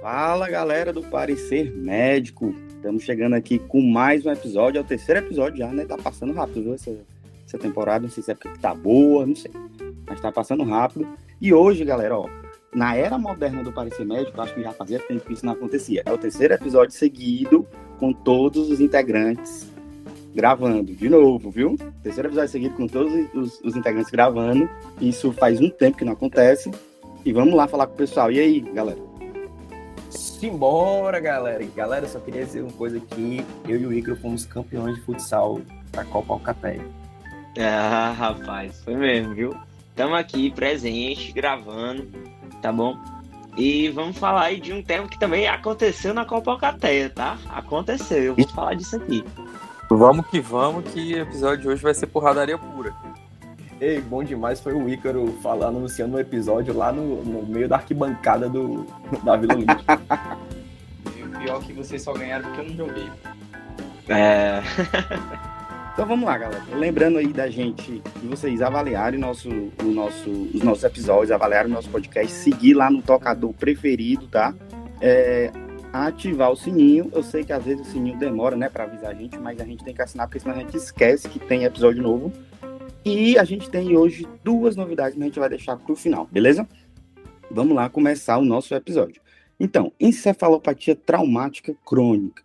Fala galera do Parecer Médico, estamos chegando aqui com mais um episódio, é o terceiro episódio já, né? Tá passando rápido, viu? Essa, essa temporada, não sei se é porque tá boa, não sei, mas tá passando rápido. E hoje, galera, ó, na era moderna do Parecer Médico, acho que já fazia tempo que isso não acontecia. É o terceiro episódio seguido com todos os integrantes gravando, de novo, viu? Terceiro episódio seguido com todos os, os integrantes gravando. Isso faz um tempo que não acontece. E vamos lá falar com o pessoal. E aí, galera? Simbora, galera. Galera, só queria dizer uma coisa aqui. Eu e o Icaro fomos campeões de futsal da Copa Alcateia. Ah, rapaz, foi mesmo, viu? Estamos aqui presente, gravando, tá bom? E vamos falar aí de um tema que também aconteceu na Copa Alcateia, tá? Aconteceu, eu vou falar disso aqui. Vamos que vamos, que o episódio de hoje vai ser porradaria pura. Ei, bom demais foi o Ícaro falando, anunciando um episódio lá no, no meio da arquibancada do, da Vila Olímpica. e o pior é que vocês só ganharam porque eu não joguei. É. Então vamos lá, galera. Lembrando aí da gente, de vocês avaliarem nosso, o nosso, os nossos episódios, avaliarem o nosso podcast, seguir lá no tocador preferido, tá? É, ativar o sininho. Eu sei que às vezes o sininho demora, né, para avisar a gente, mas a gente tem que assinar, porque senão a gente esquece que tem episódio novo. E a gente tem hoje duas novidades que a gente vai deixar para o final, beleza? Vamos lá começar o nosso episódio. Então, encefalopatia traumática crônica.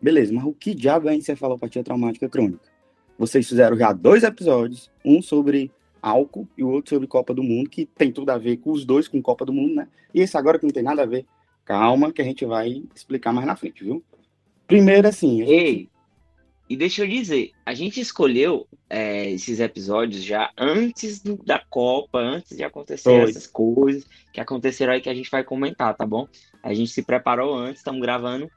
Beleza, mas o que diabo é encefalopatia traumática crônica? Vocês fizeram já dois episódios, um sobre álcool e o outro sobre Copa do Mundo, que tem tudo a ver com os dois, com Copa do Mundo, né? E esse agora que não tem nada a ver, calma, que a gente vai explicar mais na frente, viu? Primeiro, assim. Gente... Ei, e deixa eu dizer, a gente escolheu é, esses episódios já antes do, da Copa, antes de acontecer Foi. essas coisas que aconteceram aí que a gente vai comentar, tá bom? A gente se preparou antes, estamos gravando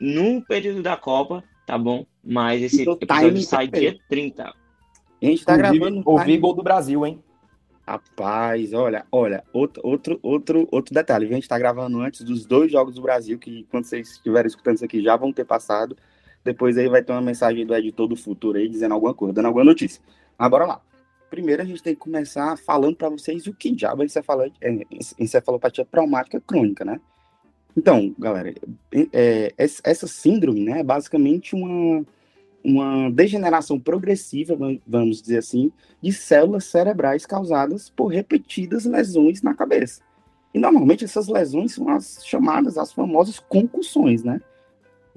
no período da Copa, tá bom? Mas esse episódio sai dia 30. A gente tá ouvi, gravando. Ouvi gol do Brasil, hein? Rapaz, olha, olha, outro, outro, outro, outro detalhe. A gente tá gravando antes dos dois jogos do Brasil, que quando vocês estiverem escutando isso aqui já vão ter passado. Depois aí vai ter uma mensagem do editor do futuro aí dizendo alguma coisa, dando alguma notícia. Mas bora lá. Primeiro a gente tem que começar falando para vocês o que diabo é, encefalopatia traumática crônica, né? Então, galera, é, é, essa síndrome né, é basicamente uma, uma degeneração progressiva, vamos dizer assim, de células cerebrais causadas por repetidas lesões na cabeça. E normalmente essas lesões são as chamadas, as famosas concussões, né?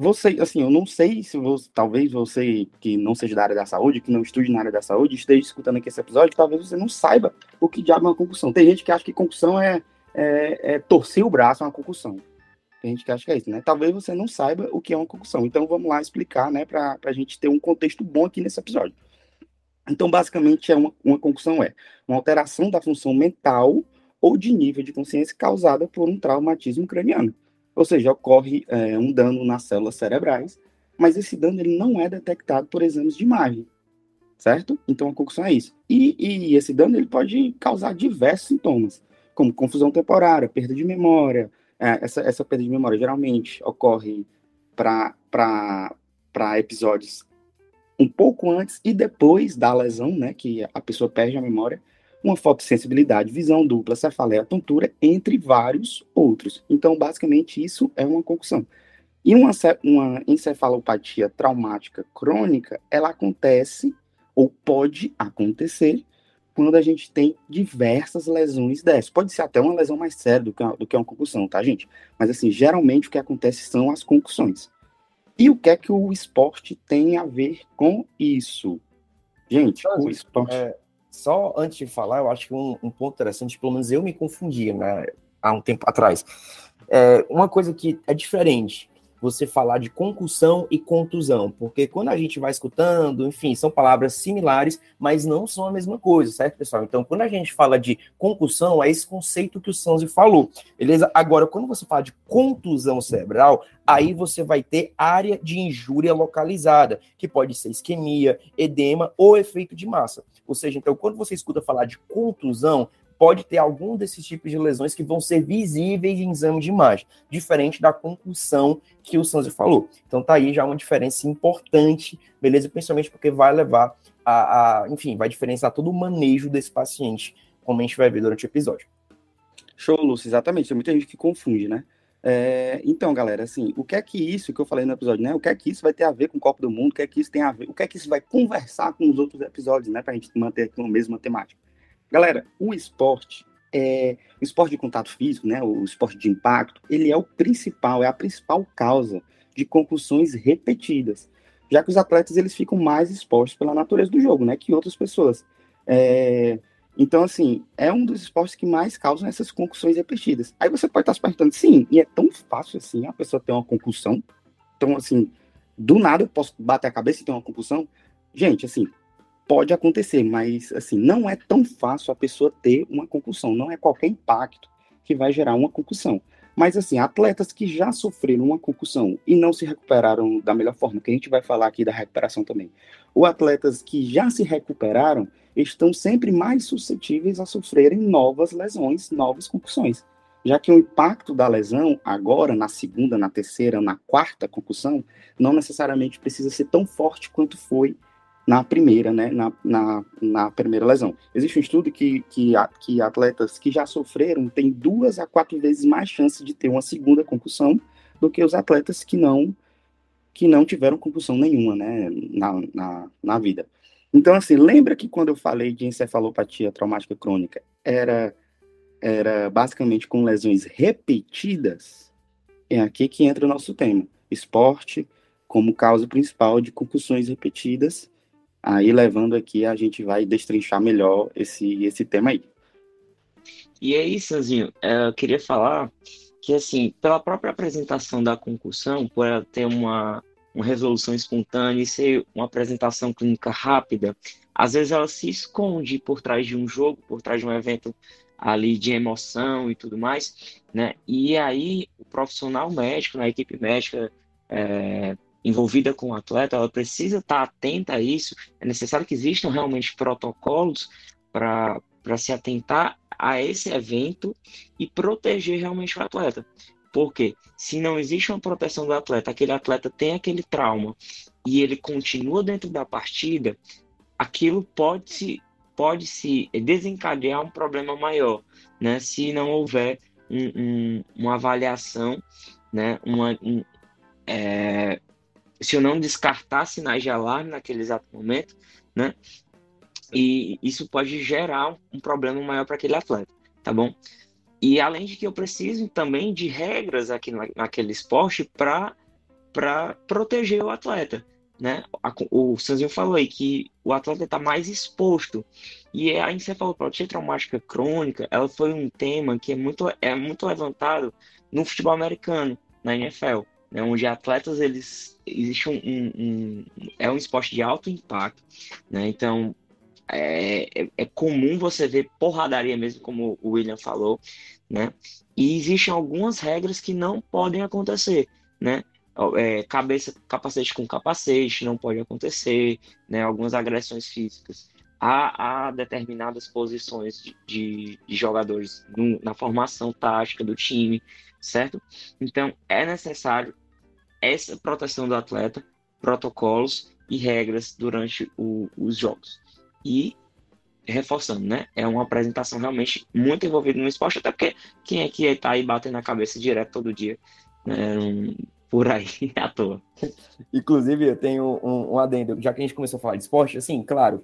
Você, assim, eu não sei se você, talvez você que não seja da área da saúde, que não estude na área da saúde, esteja escutando aqui esse episódio, talvez você não saiba o que diabo é uma concussão. Tem gente que acha que concussão é, é, é torcer o braço, é uma concussão. Tem gente que acha que é isso, né? Talvez você não saiba o que é uma concussão. Então vamos lá explicar, né, para a gente ter um contexto bom aqui nesse episódio. Então, basicamente, é uma, uma concussão é uma alteração da função mental ou de nível de consciência causada por um traumatismo craniano. Ou seja, ocorre é, um dano nas células cerebrais, mas esse dano ele não é detectado por exames de imagem, certo? Então a concussão é isso. E, e esse dano ele pode causar diversos sintomas, como confusão temporária, perda de memória. É, essa, essa perda de memória geralmente ocorre para episódios um pouco antes e depois da lesão, né, que a pessoa perde a memória, uma fotossensibilidade, visão dupla, cefaleia, tontura, entre vários outros. Então, basicamente, isso é uma concussão. E uma, uma encefalopatia traumática crônica, ela acontece, ou pode acontecer, quando a gente tem diversas lesões dessas. Pode ser até uma lesão mais séria do que, do que uma concussão, tá, gente? Mas, assim, geralmente o que acontece são as concussões. E o que é que o esporte tem a ver com isso? Gente, o esporte... É só antes de falar, eu acho que um, um ponto interessante, pelo menos eu me confundia né, há um tempo atrás. É, uma coisa que é diferente, você falar de concussão e contusão, porque quando a gente vai escutando, enfim, são palavras similares, mas não são a mesma coisa, certo, pessoal? Então, quando a gente fala de concussão, é esse conceito que o Sanzi falou, beleza? Agora, quando você fala de contusão cerebral, aí você vai ter área de injúria localizada, que pode ser isquemia, edema ou efeito de massa. Ou seja, então, quando você escuta falar de contusão, pode ter algum desses tipos de lesões que vão ser visíveis em exame de imagem, diferente da concussão que o Sanzi falou. Então tá aí já uma diferença importante, beleza? Principalmente porque vai levar a, a enfim, vai diferenciar todo o manejo desse paciente, como a gente vai ver durante o episódio. Show, Lúcio, exatamente. Tem muita gente que confunde, né? É, então, galera, assim, o que é que isso que eu falei no episódio, né? O que é que isso vai ter a ver com o Copa do Mundo? O que é que isso tem a ver? O que é que isso vai conversar com os outros episódios, né? Pra gente manter aqui uma mesma temática. Galera, o esporte, é, o esporte de contato físico, né? O esporte de impacto, ele é o principal, é a principal causa de concussões repetidas, já que os atletas eles ficam mais expostos pela natureza do jogo, né? Que outras pessoas. É, então, assim, é um dos esportes que mais causam essas concussões repetidas. Aí você pode estar se perguntando, sim, e é tão fácil assim a pessoa ter uma concussão? Então, assim, do nada eu posso bater a cabeça e ter uma concussão? Gente, assim, pode acontecer, mas, assim, não é tão fácil a pessoa ter uma concussão. Não é qualquer impacto que vai gerar uma concussão. Mas, assim, atletas que já sofreram uma concussão e não se recuperaram da melhor forma, que a gente vai falar aqui da recuperação também, ou atletas que já se recuperaram, estão sempre mais suscetíveis a sofrerem novas lesões, novas concussões. Já que o impacto da lesão, agora, na segunda, na terceira, na quarta concussão, não necessariamente precisa ser tão forte quanto foi na primeira, né, na, na, na primeira lesão. Existe um estudo que, que, que atletas que já sofreram têm duas a quatro vezes mais chance de ter uma segunda concussão do que os atletas que não que não tiveram concussão nenhuma, né, na, na, na vida. Então, assim, lembra que quando eu falei de encefalopatia traumática crônica, era, era basicamente com lesões repetidas? É aqui que entra o nosso tema. Esporte como causa principal de concussões repetidas. Aí, levando aqui, a gente vai destrinchar melhor esse, esse tema aí. E aí, Sanzinho, é, eu queria falar que, assim, pela própria apresentação da concussão, por ela ter uma uma resolução espontânea e ser uma apresentação clínica rápida, às vezes ela se esconde por trás de um jogo, por trás de um evento ali de emoção e tudo mais, né? E aí o profissional médico, na equipe médica é, envolvida com o atleta, ela precisa estar atenta a isso. É necessário que existam realmente protocolos para se atentar a esse evento e proteger realmente o atleta. Porque se não existe uma proteção do atleta, aquele atleta tem aquele trauma e ele continua dentro da partida, aquilo pode se, pode se desencadear um problema maior, né? Se não houver um, um, uma avaliação, né? Uma, um, é, se eu não descartar sinais de alarme naquele exato momento, né? E isso pode gerar um problema maior para aquele atleta, tá bom? E além de que eu preciso também de regras aqui naquele esporte para proteger o atleta. Né? O Sanzinho falou aí que o atleta está mais exposto. E a encefalopatia traumática crônica, ela foi um tema que é muito, é muito levantado no futebol americano, na NFL, né? onde atletas, eles, existe um, um, um, é um esporte de alto impacto, né? Então, é, é, é, comum você ver porradaria mesmo, como o William falou, né? E existem algumas regras que não podem acontecer, né? É, cabeça, capacete com capacete não pode acontecer, né? Algumas agressões físicas. Há, há determinadas posições de, de, de jogadores no, na formação tática do time, certo? Então, é necessário essa proteção do atleta, protocolos e regras durante o, os jogos. E reforçando, né? É uma apresentação realmente muito envolvida no esporte, até porque quem é que está aí batendo a cabeça direto todo dia, né? por aí, à toa. Inclusive, eu tenho um, um adendo, já que a gente começou a falar de esporte, assim, claro,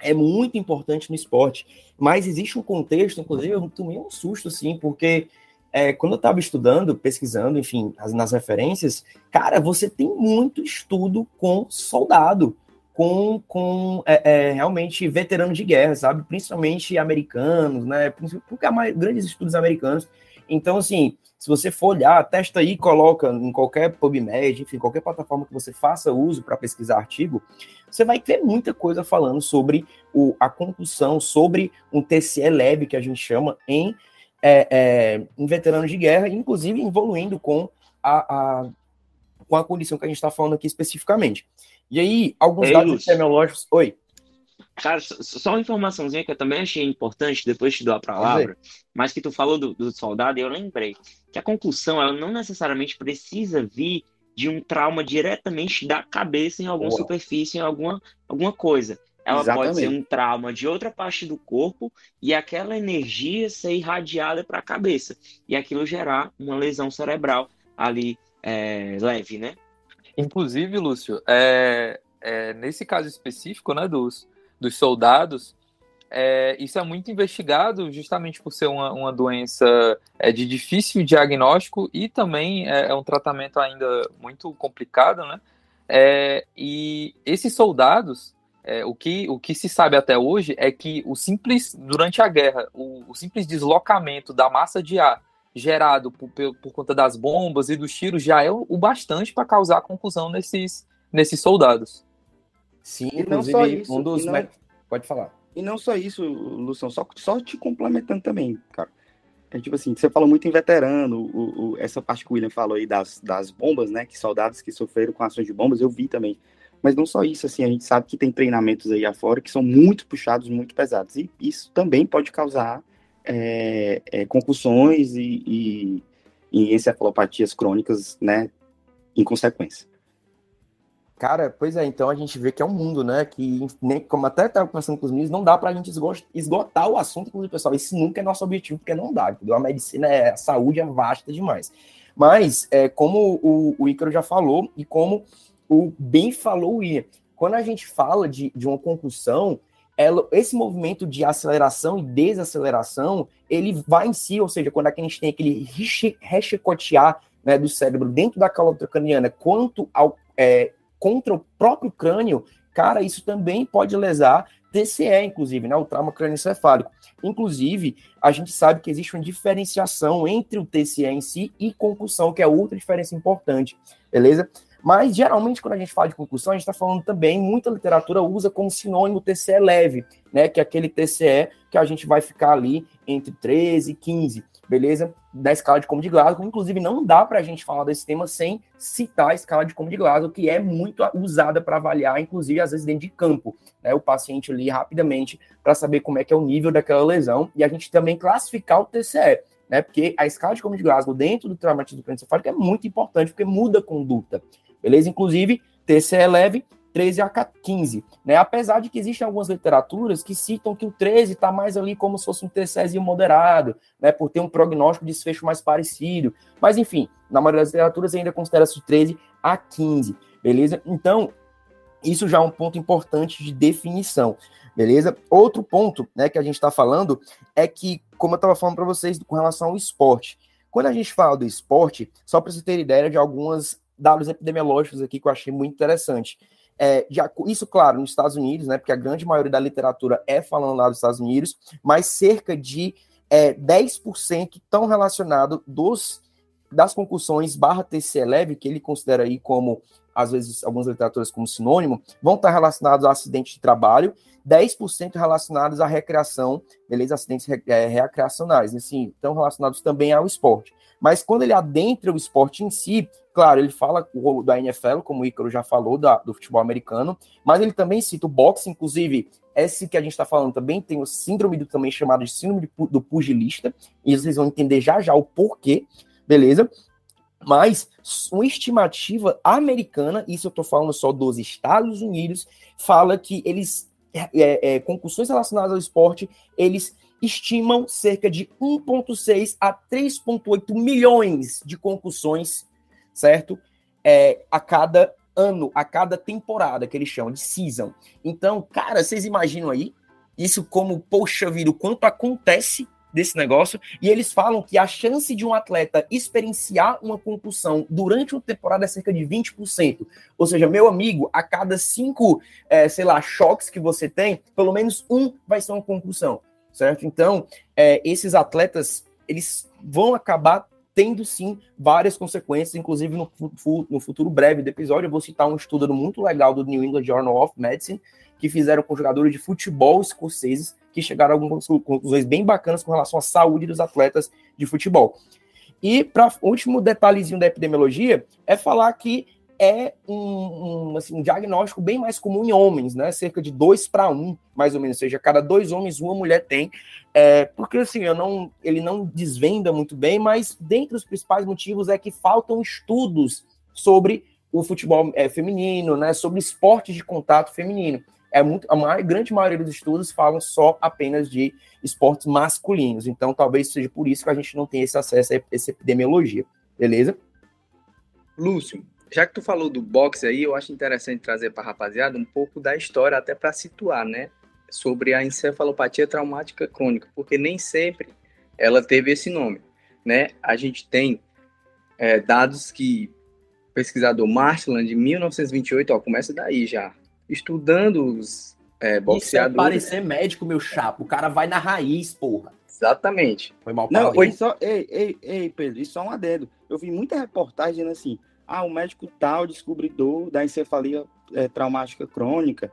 é muito importante no esporte, mas existe um contexto, inclusive eu tomei um susto, assim, porque é, quando eu estava estudando, pesquisando, enfim, nas referências, cara, você tem muito estudo com soldado, com, com é, é, realmente veteranos de guerra, sabe? Principalmente americanos, né? Porque há mais, grandes estudos americanos. Então, assim, se você for olhar, testa aí, coloca em qualquer PubMed, enfim, qualquer plataforma que você faça uso para pesquisar artigo, você vai ter muita coisa falando sobre o, a concussão, sobre um TCE leve, que a gente chama, em, é, é, em veteranos de guerra, inclusive evoluindo com a, a, com a condição que a gente está falando aqui especificamente. E aí, alguns Ei, dados Lúcio. epidemiológicos. Oi. Cara, só uma informaçãozinha que eu também achei importante, depois te dou a palavra, mas que tu falou do, do soldado e eu lembrei que a concussão, ela não necessariamente precisa vir de um trauma diretamente da cabeça em alguma Uau. superfície, em alguma, alguma coisa. ela Exatamente. pode ser um trauma de outra parte do corpo e aquela energia ser irradiada para a cabeça e aquilo gerar uma lesão cerebral ali é, leve, né? Inclusive, Lúcio, é, é, nesse caso específico, né, dos, dos soldados, é, isso é muito investigado justamente por ser uma, uma doença é, de difícil diagnóstico e também é, é um tratamento ainda muito complicado, né? É, e esses soldados, é, o, que, o que se sabe até hoje é que o simples, durante a guerra, o, o simples deslocamento da massa de ar gerado por, por, conta das bombas e dos tiros já é o, o bastante para causar confusão nesses, nesses soldados. Sim, e não só isso, um dos. Não... Pode falar. E não só isso, Luciano, só, só te complementando também, cara. É tipo assim, você falou muito em veterano, o, o, essa parte que o William falou aí das, das bombas, né? Que soldados que sofreram com ações de bombas, eu vi também. Mas não só isso, assim, a gente sabe que tem treinamentos aí afora que são muito puxados, muito pesados. E isso também pode causar é, é, concussões e, e, e encefalopatias crônicas, né? Em consequência. Cara, pois é, então a gente vê que é um mundo, né? Que, nem, como até estava conversando com os meninos, não dá para a gente esgotar o assunto, inclusive, pessoal. Esse nunca é nosso objetivo, porque não dá, entendeu? A medicina, é, a saúde é vasta demais. Mas, é, como o, o Ícaro já falou, e como o bem falou Ian, quando a gente fala de, de uma concussão, ela, esse movimento de aceleração e desaceleração, ele vai em si, ou seja, quando a gente tem aquele rechicotear né, do cérebro dentro da calotra craniana, quanto ao é, contra o próprio crânio, cara, isso também pode lesar TCE, inclusive, né, o trauma crânioencefálico. Inclusive, a gente sabe que existe uma diferenciação entre o TCE em si e concussão, que é outra diferença importante, beleza? Mas, geralmente, quando a gente fala de concussão, a gente está falando também, muita literatura usa como sinônimo TCE leve, né? Que é aquele TCE que a gente vai ficar ali entre 13 e 15 beleza? Da escala de como de Glasgow. Inclusive, não dá para a gente falar desse tema sem citar a escala de como de Glasgow, que é muito usada para avaliar, inclusive, às vezes, dentro de campo, né? O paciente ali rapidamente para saber como é que é o nível daquela lesão e a gente também classificar o TCE. Né, porque a escala de como de Glasgow dentro do traumatismo crânioencefálico é muito importante, porque muda a conduta, beleza? Inclusive, TCE leve 13 a 15, né? Apesar de que existem algumas literaturas que citam que o 13 está mais ali como se fosse um TCEzinho moderado, né? Por ter um prognóstico de desfecho mais parecido. Mas, enfim, na maioria das literaturas ainda considera-se o 13 a 15, beleza? Então, isso já é um ponto importante de definição, beleza? Outro ponto, né, que a gente está falando é que, como eu estava falando para vocês com relação ao esporte, quando a gente fala do esporte, só para você ter ideia de algumas dados epidemiológicos aqui que eu achei muito interessante. É, isso, claro, nos Estados Unidos, né, porque a grande maioria da literatura é falando lá dos Estados Unidos, mas cerca de é, 10% estão relacionados dos, das concussões barra TCE leve, que ele considera aí como, às vezes, algumas literaturas como sinônimo, vão estar relacionados a acidente de trabalho, 10% relacionados à recreação, beleza? Acidentes é, recreacionais, assim, estão relacionados também ao esporte. Mas quando ele adentra o esporte em si, claro, ele fala da NFL, como o Ícaro já falou, da, do futebol americano, mas ele também cita o boxe, inclusive, esse que a gente está falando também tem o síndrome do, também chamado de síndrome do pugilista, e vocês vão entender já já o porquê, beleza? Mas uma estimativa americana, isso eu estou falando só dos Estados Unidos, fala que eles, é, é, é concussões relacionadas ao esporte, eles estimam cerca de 1,6 a 3,8 milhões de concussões, certo? É, a cada ano, a cada temporada, que eles chamam de season. Então, cara, vocês imaginam aí isso como, poxa vida, o quanto acontece desse negócio, e eles falam que a chance de um atleta experienciar uma concussão durante uma temporada é cerca de 20%. Ou seja, meu amigo, a cada cinco, é, sei lá, choques que você tem, pelo menos um vai ser uma concussão certo? Então, é, esses atletas, eles vão acabar tendo sim várias consequências, inclusive no, no, futuro breve do episódio, eu vou citar um estudo muito legal do New England Journal of Medicine, que fizeram com jogadores de futebol escoceses, que chegaram a algumas conclusões bem bacanas com relação à saúde dos atletas de futebol. E para último detalhezinho da epidemiologia é falar que é um, um, assim, um diagnóstico bem mais comum em homens, né? Cerca de dois para um, mais ou menos, ou seja, cada dois homens uma mulher tem. É, porque assim, eu não, ele não desvenda muito bem, mas dentre os principais motivos é que faltam estudos sobre o futebol é, feminino, né? Sobre esportes de contato feminino. é muito, a maior, grande maioria dos estudos falam só apenas de esportes masculinos. Então, talvez seja por isso que a gente não tem esse acesso a essa epidemiologia. Beleza? Lúcio, já que tu falou do boxe aí, eu acho interessante trazer para a rapaziada um pouco da história, até para situar, né? Sobre a encefalopatia traumática crônica, porque nem sempre ela teve esse nome, né? A gente tem é, dados que o pesquisador Marshland, em 1928, ó, começa daí já, estudando os é, boxeadores. Isso é parecer médico, meu chapa. O cara vai na raiz, porra. Exatamente. Foi mal Não, foi só. Ei, ei, ei, Pedro, isso é um adendo. Eu vi muita reportagem assim. Ah, o médico tal descobridor da encefalia é, traumática crônica.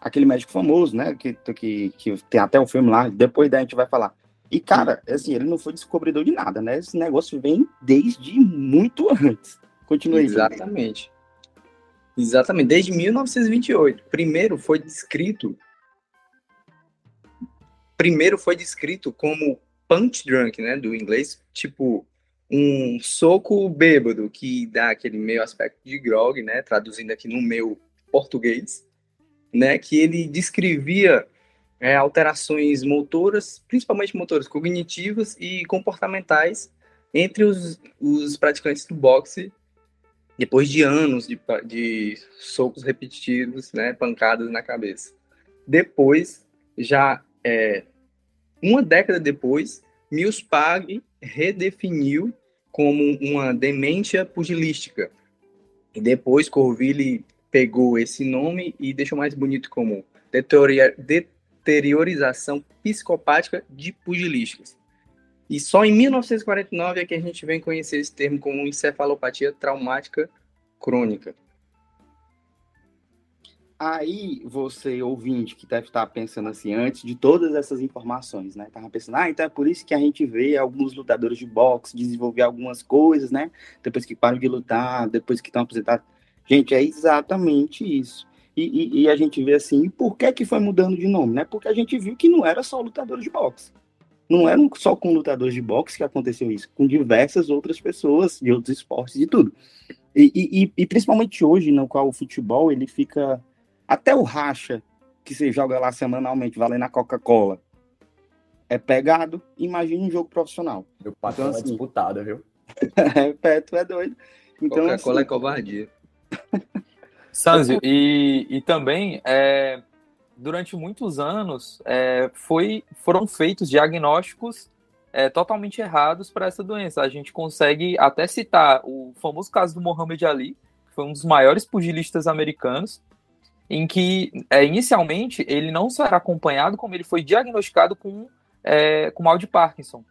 Aquele médico famoso, né? Que, que, que tem até o um filme lá, depois da gente vai falar. E, cara, assim, ele não foi descobridor de nada, né? Esse negócio vem desde muito antes. Continue aí. Exatamente. Exatamente, desde 1928. Primeiro foi descrito primeiro foi descrito como punch drunk, né, do inglês, tipo um soco bêbado que dá aquele meio aspecto de grog, né, traduzindo aqui no meu português, né, que ele descrevia é, alterações motoras, principalmente motoras cognitivas e comportamentais entre os, os praticantes do boxe depois de anos de, de socos repetitivos, né, pancadas na cabeça. Depois, já é, uma década depois, Mills Pag redefiniu como uma demência pugilística. E depois Corville pegou esse nome e deixou mais bonito como deteriorização psicopática de pugilísticas. E só em 1949 é que a gente vem conhecer esse termo como encefalopatia traumática crônica. Aí você, ouvinte, que deve estar pensando assim, antes de todas essas informações, né? Tava pensando, ah, então é por isso que a gente vê alguns lutadores de boxe desenvolver algumas coisas, né? Depois que param de lutar, depois que estão aposentados. Gente, é exatamente isso. E, e, e, a gente vê assim, por que que foi mudando de nome, né? Porque a gente viu que não era só lutadores de boxe. Não era só com lutadores de boxe que aconteceu isso, com diversas outras pessoas de outros esportes e tudo. E, e, e principalmente hoje, no qual o futebol ele fica até o racha que você joga lá semanalmente, valendo a Coca-Cola, é pegado. Imagine um jogo profissional. Meu patrão então, é assim, disputado, viu? é, pé, tu é doido. Então, Coca-Cola assim... é covardia. Sanzio, e, e também, é, durante muitos anos, é, foi, foram feitos diagnósticos é, totalmente errados para essa doença. A gente consegue até citar o famoso caso do Muhammad Ali, que foi um dos maiores pugilistas americanos, em que é, inicialmente ele não só era acompanhado, como ele foi diagnosticado com, é, com mal de Parkinson.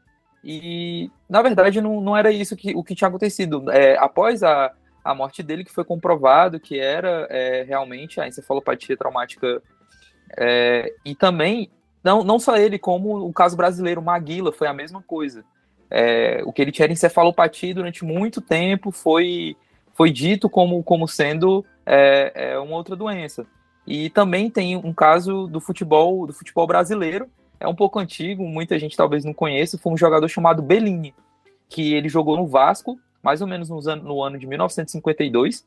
E, na verdade, não, não era isso que, o que tinha acontecido. É, após a, a morte dele, que foi comprovado que era é, realmente a encefalopatia traumática. É, e também, não, não só ele, como o caso brasileiro, Maguila, foi a mesma coisa. É, o que ele tinha era encefalopatia durante muito tempo foi, foi dito como, como sendo é, é uma outra doença. E também tem um caso do futebol, do futebol brasileiro, é um pouco antigo, muita gente talvez não conheça, foi um jogador chamado Bellini, que ele jogou no Vasco, mais ou menos no ano, no ano de 1952,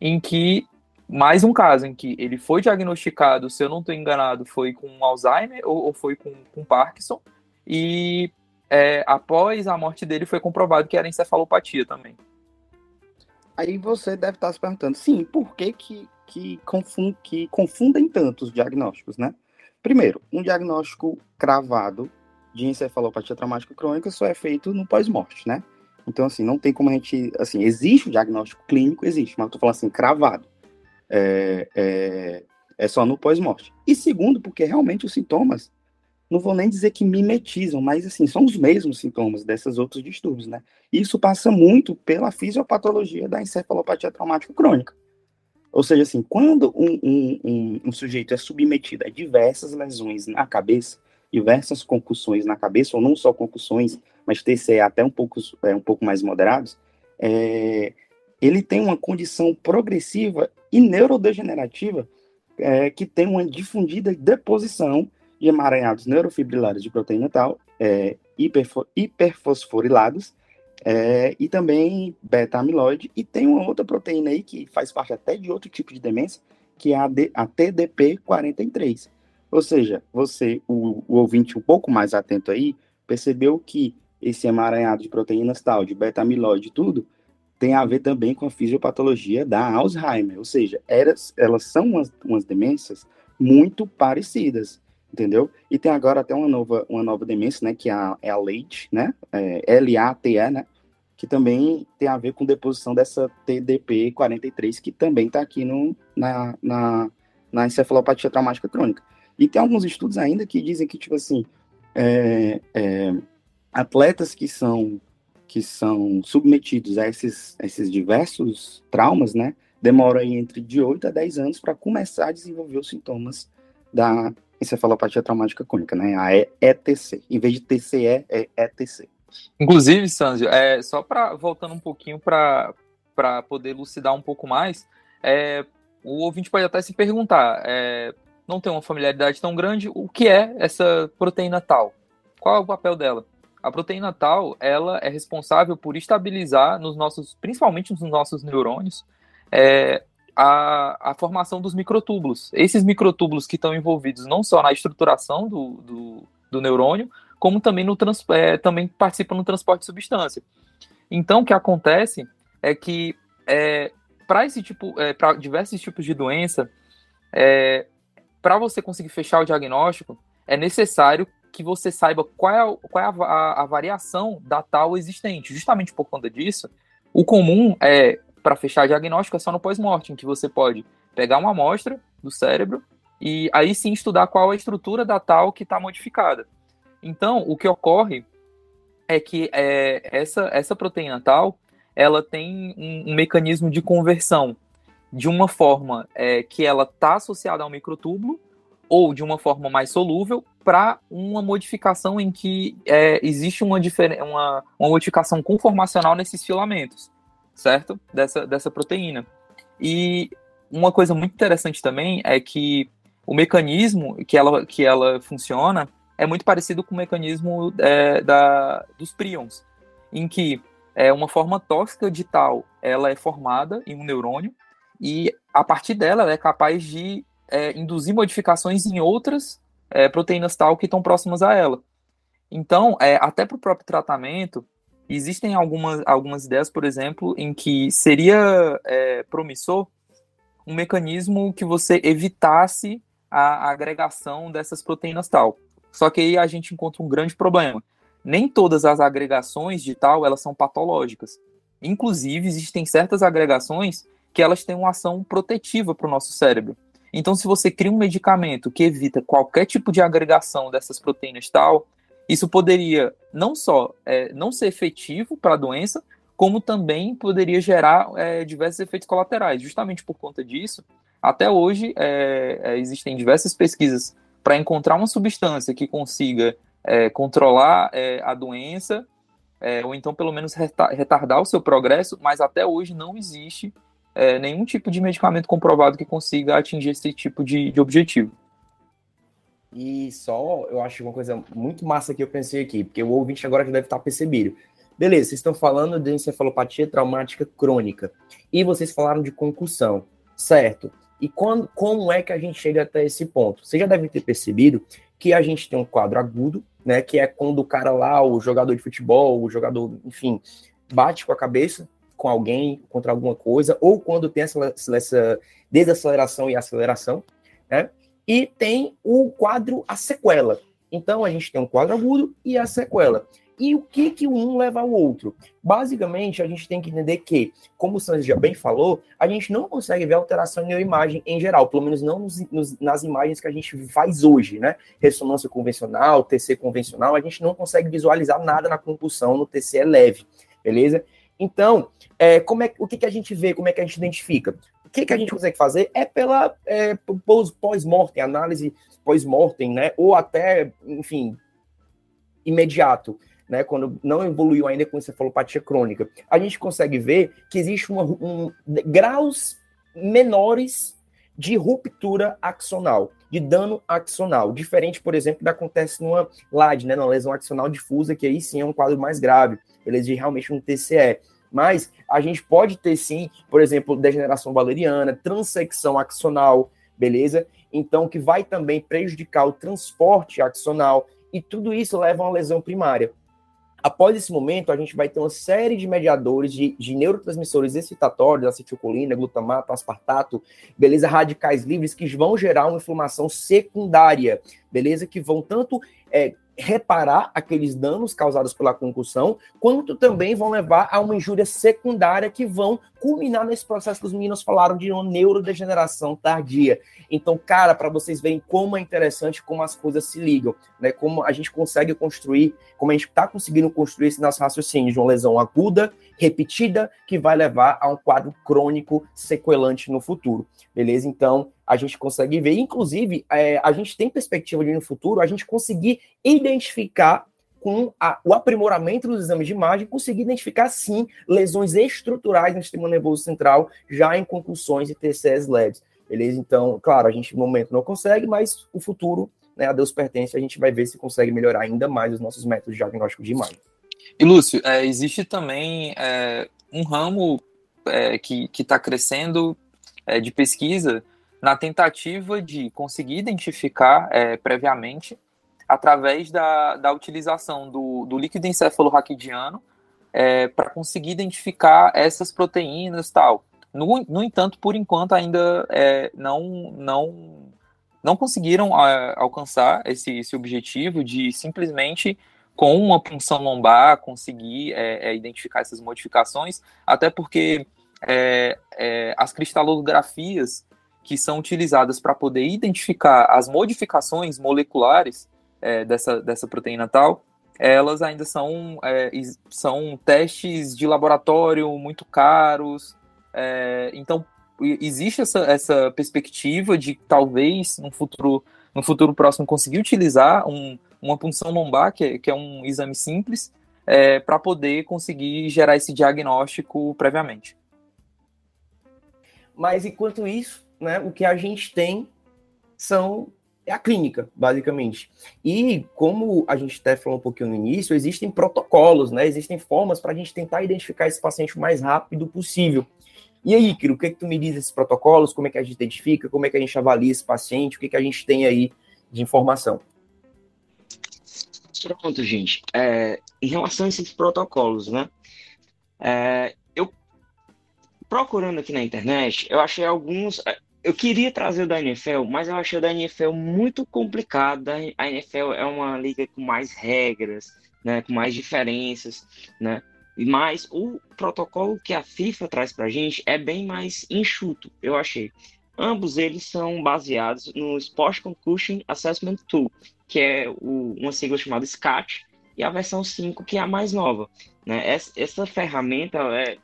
em que mais um caso em que ele foi diagnosticado, se eu não estou enganado, foi com Alzheimer ou, ou foi com, com, Parkinson, e é, após a morte dele foi comprovado que era encefalopatia também. Aí você deve estar se perguntando, sim, por que que, que, confund, que confundem tanto os diagnósticos, né? Primeiro, um diagnóstico cravado de encefalopatia traumática crônica só é feito no pós-morte, né? Então, assim, não tem como a gente. Assim, existe o diagnóstico clínico, existe, mas eu tô falando assim, cravado. É, é, é só no pós-morte. E segundo, porque realmente os sintomas não vou nem dizer que mimetizam, mas assim, são os mesmos sintomas desses outros distúrbios, né? Isso passa muito pela fisiopatologia da encefalopatia traumática crônica. Ou seja, assim, quando um, um, um, um sujeito é submetido a diversas lesões na cabeça, diversas concussões na cabeça, ou não só concussões, mas TCE até um pouco, é, um pouco mais moderados, é, ele tem uma condição progressiva e neurodegenerativa é, que tem uma difundida deposição de emaranhados neurofibrilares de proteína tal, é, hiperfosforilados, é, e também beta-amiloide, e tem uma outra proteína aí que faz parte até de outro tipo de demência, que é a, D, a TDP43. Ou seja, você, o, o ouvinte um pouco mais atento aí, percebeu que esse emaranhado de proteínas tal, de beta-amiloide, tudo, tem a ver também com a fisiopatologia da Alzheimer. Ou seja, elas, elas são umas, umas demências muito parecidas, entendeu? E tem agora até uma nova, uma nova demência, né, que é a, é a LATE, né, é, L-A-T-E, né, que também tem a ver com deposição dessa TDP-43, que também está aqui no, na, na, na encefalopatia traumática crônica. E tem alguns estudos ainda que dizem que, tipo assim, é, é, atletas que são, que são submetidos a esses, esses diversos traumas, né, demoram aí entre de 8 a 10 anos para começar a desenvolver os sintomas da encefalopatia traumática crônica, né, a ETC. Em vez de TCE, é ETC. Inclusive, Sanzio, é, só para voltando um pouquinho para poder elucidar um pouco mais, é, o ouvinte pode até se perguntar, é, não tem uma familiaridade tão grande, o que é essa proteína tal? Qual é o papel dela? A proteína tal, ela é responsável por estabilizar nos nossos, principalmente nos nossos neurônios, é, a, a formação dos microtúbulos. Esses microtúbulos que estão envolvidos não só na estruturação do, do, do neurônio, como também, no trans, é, também participam no transporte de substância. Então, o que acontece é que é, para esse tipo, é, para diversos tipos de doença, é, para você conseguir fechar o diagnóstico, é necessário que você saiba qual é, qual é a, a, a, variação da tal existente. Justamente por conta disso, o comum é para fechar diagnóstico é só no pós-morte, em que você pode pegar uma amostra do cérebro e aí sim estudar qual a estrutura da tal que está modificada. Então, o que ocorre é que é, essa, essa proteína tal, ela tem um, um mecanismo de conversão de uma forma é, que ela está associada ao microtúbulo ou de uma forma mais solúvel para uma modificação em que é, existe uma, uma, uma modificação conformacional nesses filamentos, certo? Dessa, dessa proteína. E uma coisa muito interessante também é que o mecanismo que ela, que ela funciona é muito parecido com o mecanismo é, da, dos prions, em que é, uma forma tóxica de tal ela é formada em um neurônio e a partir dela ela é capaz de é, induzir modificações em outras é, proteínas tal que estão próximas a ela. Então, é, até para o próprio tratamento, existem algumas, algumas ideias, por exemplo, em que seria é, promissor um mecanismo que você evitasse a agregação dessas proteínas tal. Só que aí a gente encontra um grande problema. Nem todas as agregações de tal, elas são patológicas. Inclusive, existem certas agregações que elas têm uma ação protetiva para o nosso cérebro. Então, se você cria um medicamento que evita qualquer tipo de agregação dessas proteínas tal, isso poderia não só é, não ser efetivo para a doença, como também poderia gerar é, diversos efeitos colaterais. Justamente por conta disso, até hoje é, é existem diversas pesquisas para encontrar uma substância que consiga é, controlar é, a doença, ou então pelo menos retardar o seu progresso, mas até hoje não existe nenhum tipo de medicamento comprovado que consiga atingir esse tipo de, de objetivo. E só, eu acho uma coisa muito massa que eu pensei aqui, porque o ouvinte agora já deve estar percebido. Beleza, vocês estão falando de encefalopatia traumática crônica. E vocês falaram de concussão, certo? E quando, como é que a gente chega até esse ponto? Você já deve ter percebido que a gente tem um quadro agudo, né? Que é quando o cara lá, o jogador de futebol, o jogador, enfim, bate com a cabeça com alguém, contra alguma coisa, ou quando tem essa, essa desaceleração e aceleração, né? E tem o quadro, a sequela. Então a gente tem um quadro agudo e a sequela. E o que que um leva ao outro? Basicamente, a gente tem que entender que, como o Santos já bem falou, a gente não consegue ver alteração em neuroimagem em geral, pelo menos não nos, nos, nas imagens que a gente faz hoje, né? Ressonância convencional, TC convencional, a gente não consegue visualizar nada na compulsão no TC é leve, beleza? Então, é, como é, o que, que a gente vê, como é que a gente identifica? O que, que a gente consegue fazer? É pela é, pós-mortem, análise pós-mortem, né? Ou até, enfim, imediato né, quando não evoluiu ainda com encefalopatia crônica, a gente consegue ver que existe uma, um, graus menores de ruptura axonal, de dano axonal, diferente, por exemplo, da que acontece numa LAD, né, numa lesão axonal difusa, que aí sim é um quadro mais grave, ele de realmente um TCE. Mas a gente pode ter sim, por exemplo, degeneração valeriana, transecção axonal, beleza? Então, que vai também prejudicar o transporte axonal, e tudo isso leva a uma lesão primária. Após esse momento, a gente vai ter uma série de mediadores de, de neurotransmissores excitatórios, acetilcolina, glutamato, aspartato, beleza? Radicais livres que vão gerar uma inflamação secundária, beleza? Que vão tanto é, reparar aqueles danos causados pela concussão, quanto também vão levar a uma injúria secundária que vão culminar nesse processo que os meninos falaram de uma neurodegeneração tardia. Então, cara, para vocês verem como é interessante como as coisas se ligam, né? Como a gente consegue construir, como a gente está conseguindo construir esse nosso raciocínio de uma lesão aguda, repetida, que vai levar a um quadro crônico sequelante no futuro. Beleza? Então, a gente consegue ver, inclusive, é, a gente tem perspectiva de no futuro a gente conseguir identificar com a, o aprimoramento dos exames de imagem, conseguir identificar, sim, lesões estruturais no sistema nervoso central, já em concussões e TCS leves. Beleza? Então, claro, a gente no momento não consegue, mas o futuro, né, a Deus pertence, a gente vai ver se consegue melhorar ainda mais os nossos métodos de diagnóstico de imagem. E, Lúcio, é, existe também é, um ramo é, que está crescendo é, de pesquisa na tentativa de conseguir identificar é, previamente, através da, da utilização do, do líquido encefalorraquidiano, é, para conseguir identificar essas proteínas tal. No, no entanto, por enquanto, ainda é, não, não, não conseguiram a, alcançar esse, esse objetivo de simplesmente, com uma punção lombar, conseguir é, é identificar essas modificações, até porque é, é, as cristalografias que são utilizadas para poder identificar as modificações moleculares é, dessa, dessa proteína tal, elas ainda são, é, são testes de laboratório muito caros. É, então, existe essa, essa perspectiva de talvez no futuro, no futuro próximo conseguir utilizar um, uma punção lombar, que é, que é um exame simples, é, para poder conseguir gerar esse diagnóstico previamente. Mas enquanto isso, né, o que a gente tem são é a clínica, basicamente. E como a gente até falou um pouquinho no início, existem protocolos, né? Existem formas para a gente tentar identificar esse paciente o mais rápido possível. E aí, Kiro, o que, é que tu me diz desses protocolos? Como é que a gente identifica? Como é que a gente avalia esse paciente? O que, é que a gente tem aí de informação? Pronto, gente. É, em relação a esses protocolos, né? É, eu procurando aqui na internet, eu achei alguns eu queria trazer o da NFL, mas eu achei o da NFL muito complicado. A NFL é uma liga com mais regras, né, com mais diferenças, né? Mas o protocolo que a FIFA traz para a gente é bem mais enxuto, eu achei. Ambos eles são baseados no Sport Concussion Assessment Tool, que é o, uma sigla chamada SCAT, e a versão 5, que é a mais nova. Né? Essa, essa ferramenta é,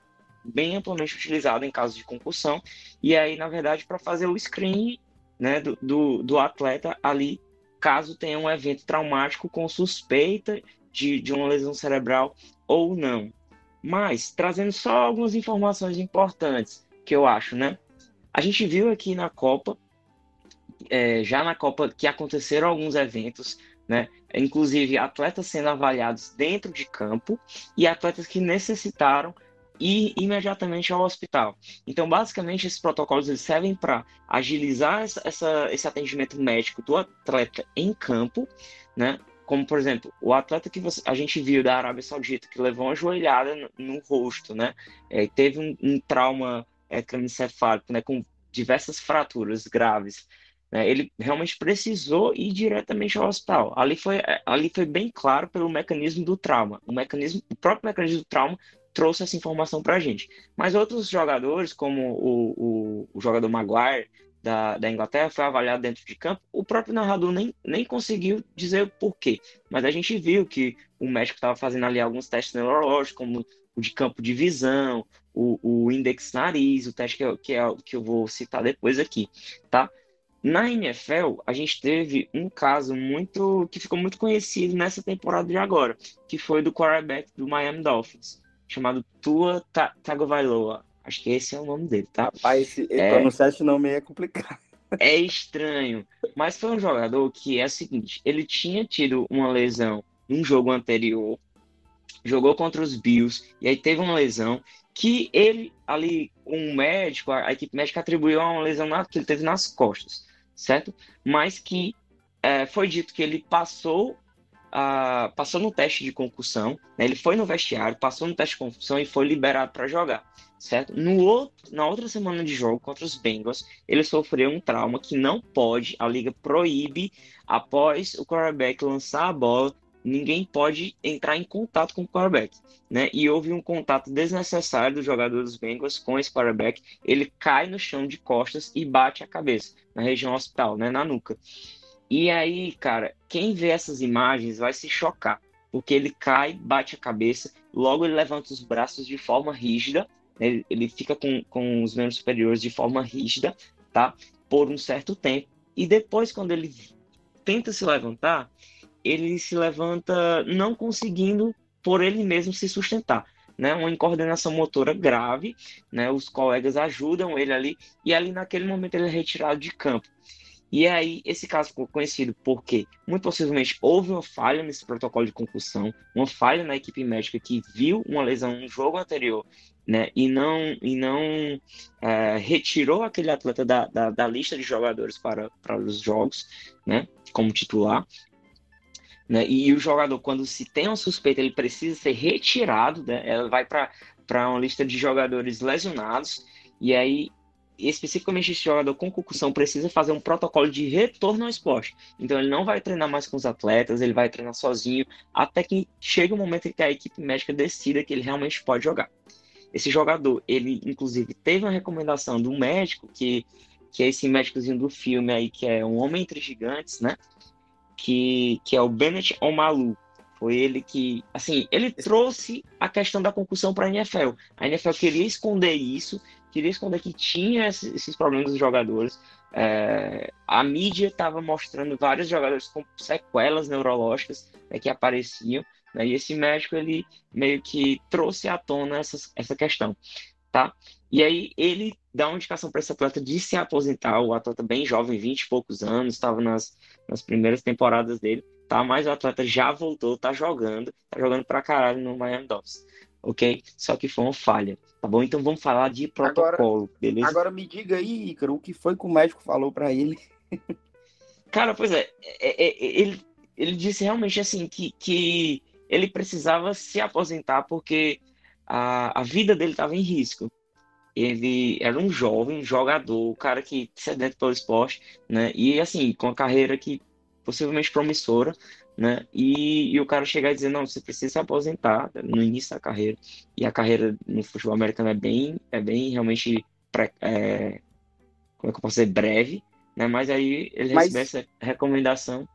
bem amplamente utilizado em caso de concussão, e aí, na verdade, para fazer o screen né, do, do, do, atleta ali, caso tenha um evento traumático com suspeita de, de uma lesão cerebral ou não. Mas, trazendo só algumas informações importantes que eu acho, né? A gente viu aqui na Copa, é, já na Copa, que aconteceram alguns eventos, né? Inclusive atletas sendo avaliados dentro de campo e atletas que necessitaram ir imediatamente ao hospital. Então, basicamente, esses protocolos eles servem para agilizar essa, essa, esse atendimento médico do atleta em campo, né? Como, por exemplo, o atleta que você, a gente viu da Arábia Saudita, que levou uma joelhada no, no rosto, né? É, teve um, um trauma é, crânioencefálico, né? Com diversas fraturas graves. Né? Ele realmente precisou ir diretamente ao hospital. Ali foi, é, ali foi bem claro pelo mecanismo do trauma. O mecanismo, o próprio mecanismo do trauma trouxe essa informação para a gente. Mas outros jogadores, como o, o, o, jogador Maguire da, da Inglaterra, foi avaliado dentro de campo. O próprio narrador nem, nem conseguiu dizer o porquê. Mas a gente viu que o médico estava fazendo ali alguns testes neurológicos, como o de campo de visão, o, o index nariz, o teste que, eu, que, é, que eu vou citar depois aqui, tá? Na NFL, a gente teve um caso muito que ficou muito conhecido nessa temporada de agora, que foi do quarterback do Miami Dolphins chamado Tua Tagovailoa. Acho que esse é o nome dele, tá? Rapaz, esse, é, pronunciar esse nome é complicado. É estranho, mas foi um jogador que é o seguinte, ele tinha tido uma lesão num jogo anterior, jogou contra os Bills e aí teve uma lesão que ele ali, um médico, a, a equipe médica atribuiu a uma lesão na, que ele teve nas costas, certo? Mas que é, foi dito que ele passou Passou no teste de concussão, né? ele foi no vestiário, passou no teste de concussão e foi liberado para jogar, certo? No outro, na outra semana de jogo contra os Bengals, ele sofreu um trauma que não pode, a liga proíbe, após o quarterback lançar a bola, ninguém pode entrar em contato com o quarterback, né? E houve um contato desnecessário do jogador dos Bengals com esse quarterback, ele cai no chão de costas e bate a cabeça na região hospital, né, na nuca. E aí, cara, quem vê essas imagens vai se chocar, porque ele cai, bate a cabeça, logo ele levanta os braços de forma rígida, né? ele, ele fica com, com os membros superiores de forma rígida, tá? Por um certo tempo. E depois, quando ele tenta se levantar, ele se levanta não conseguindo por ele mesmo se sustentar. Né, uma incoordenação motora grave, né, os colegas ajudam ele ali, e ali naquele momento ele é retirado de campo. E aí, esse caso ficou conhecido porque, muito possivelmente, houve uma falha nesse protocolo de concussão, uma falha na equipe médica que viu uma lesão no jogo anterior, né, e não, e não é, retirou aquele atleta da, da, da, lista de jogadores para, para os jogos, né, como titular. Né, e o jogador, quando se tem uma suspeita, ele precisa ser retirado, né, ela vai para uma lista de jogadores lesionados, e aí especificamente esse jogador com concussão precisa fazer um protocolo de retorno ao esporte. Então ele não vai treinar mais com os atletas, ele vai treinar sozinho, até que chegue o um momento em que a equipe médica decida que ele realmente pode jogar. Esse jogador, ele inclusive teve uma recomendação do médico, que, que é esse médicozinho do filme aí, que é um homem entre gigantes, né? Que, que é o Bennett Omalu. Foi ele que, assim, ele trouxe a questão da concussão para a NFL. A NFL queria esconder isso, queria esconder que tinha esses problemas dos jogadores. É, a mídia estava mostrando vários jogadores com sequelas neurológicas né, que apareciam, né, e esse médico ele meio que trouxe à tona essa, essa questão, tá? E aí ele dá uma indicação para esse atleta de se aposentar, o atleta bem jovem, 20 e poucos anos, estava nas, nas primeiras temporadas dele, tá? Mas o atleta já voltou, tá jogando, tá jogando pra caralho no Miami Dolphins ok? Só que foi uma falha, tá bom? Então vamos falar de protocolo, agora, beleza? Agora me diga aí, Ícaro, o que foi que o médico falou para ele? Cara, pois é, é, é, ele, ele disse realmente assim que, que ele precisava se aposentar porque a, a vida dele estava em risco. Ele era um jovem jogador, um cara que sedento pelo esporte, né? E assim, com a carreira que possivelmente promissora, né? E, e, o cara chegar e dizer, não, você precisa se aposentar no início da carreira. E a carreira no futebol americano é bem, é bem realmente, pré, é, como é que eu posso dizer, breve, né? Mas aí ele Mas... recebe essa recomendação.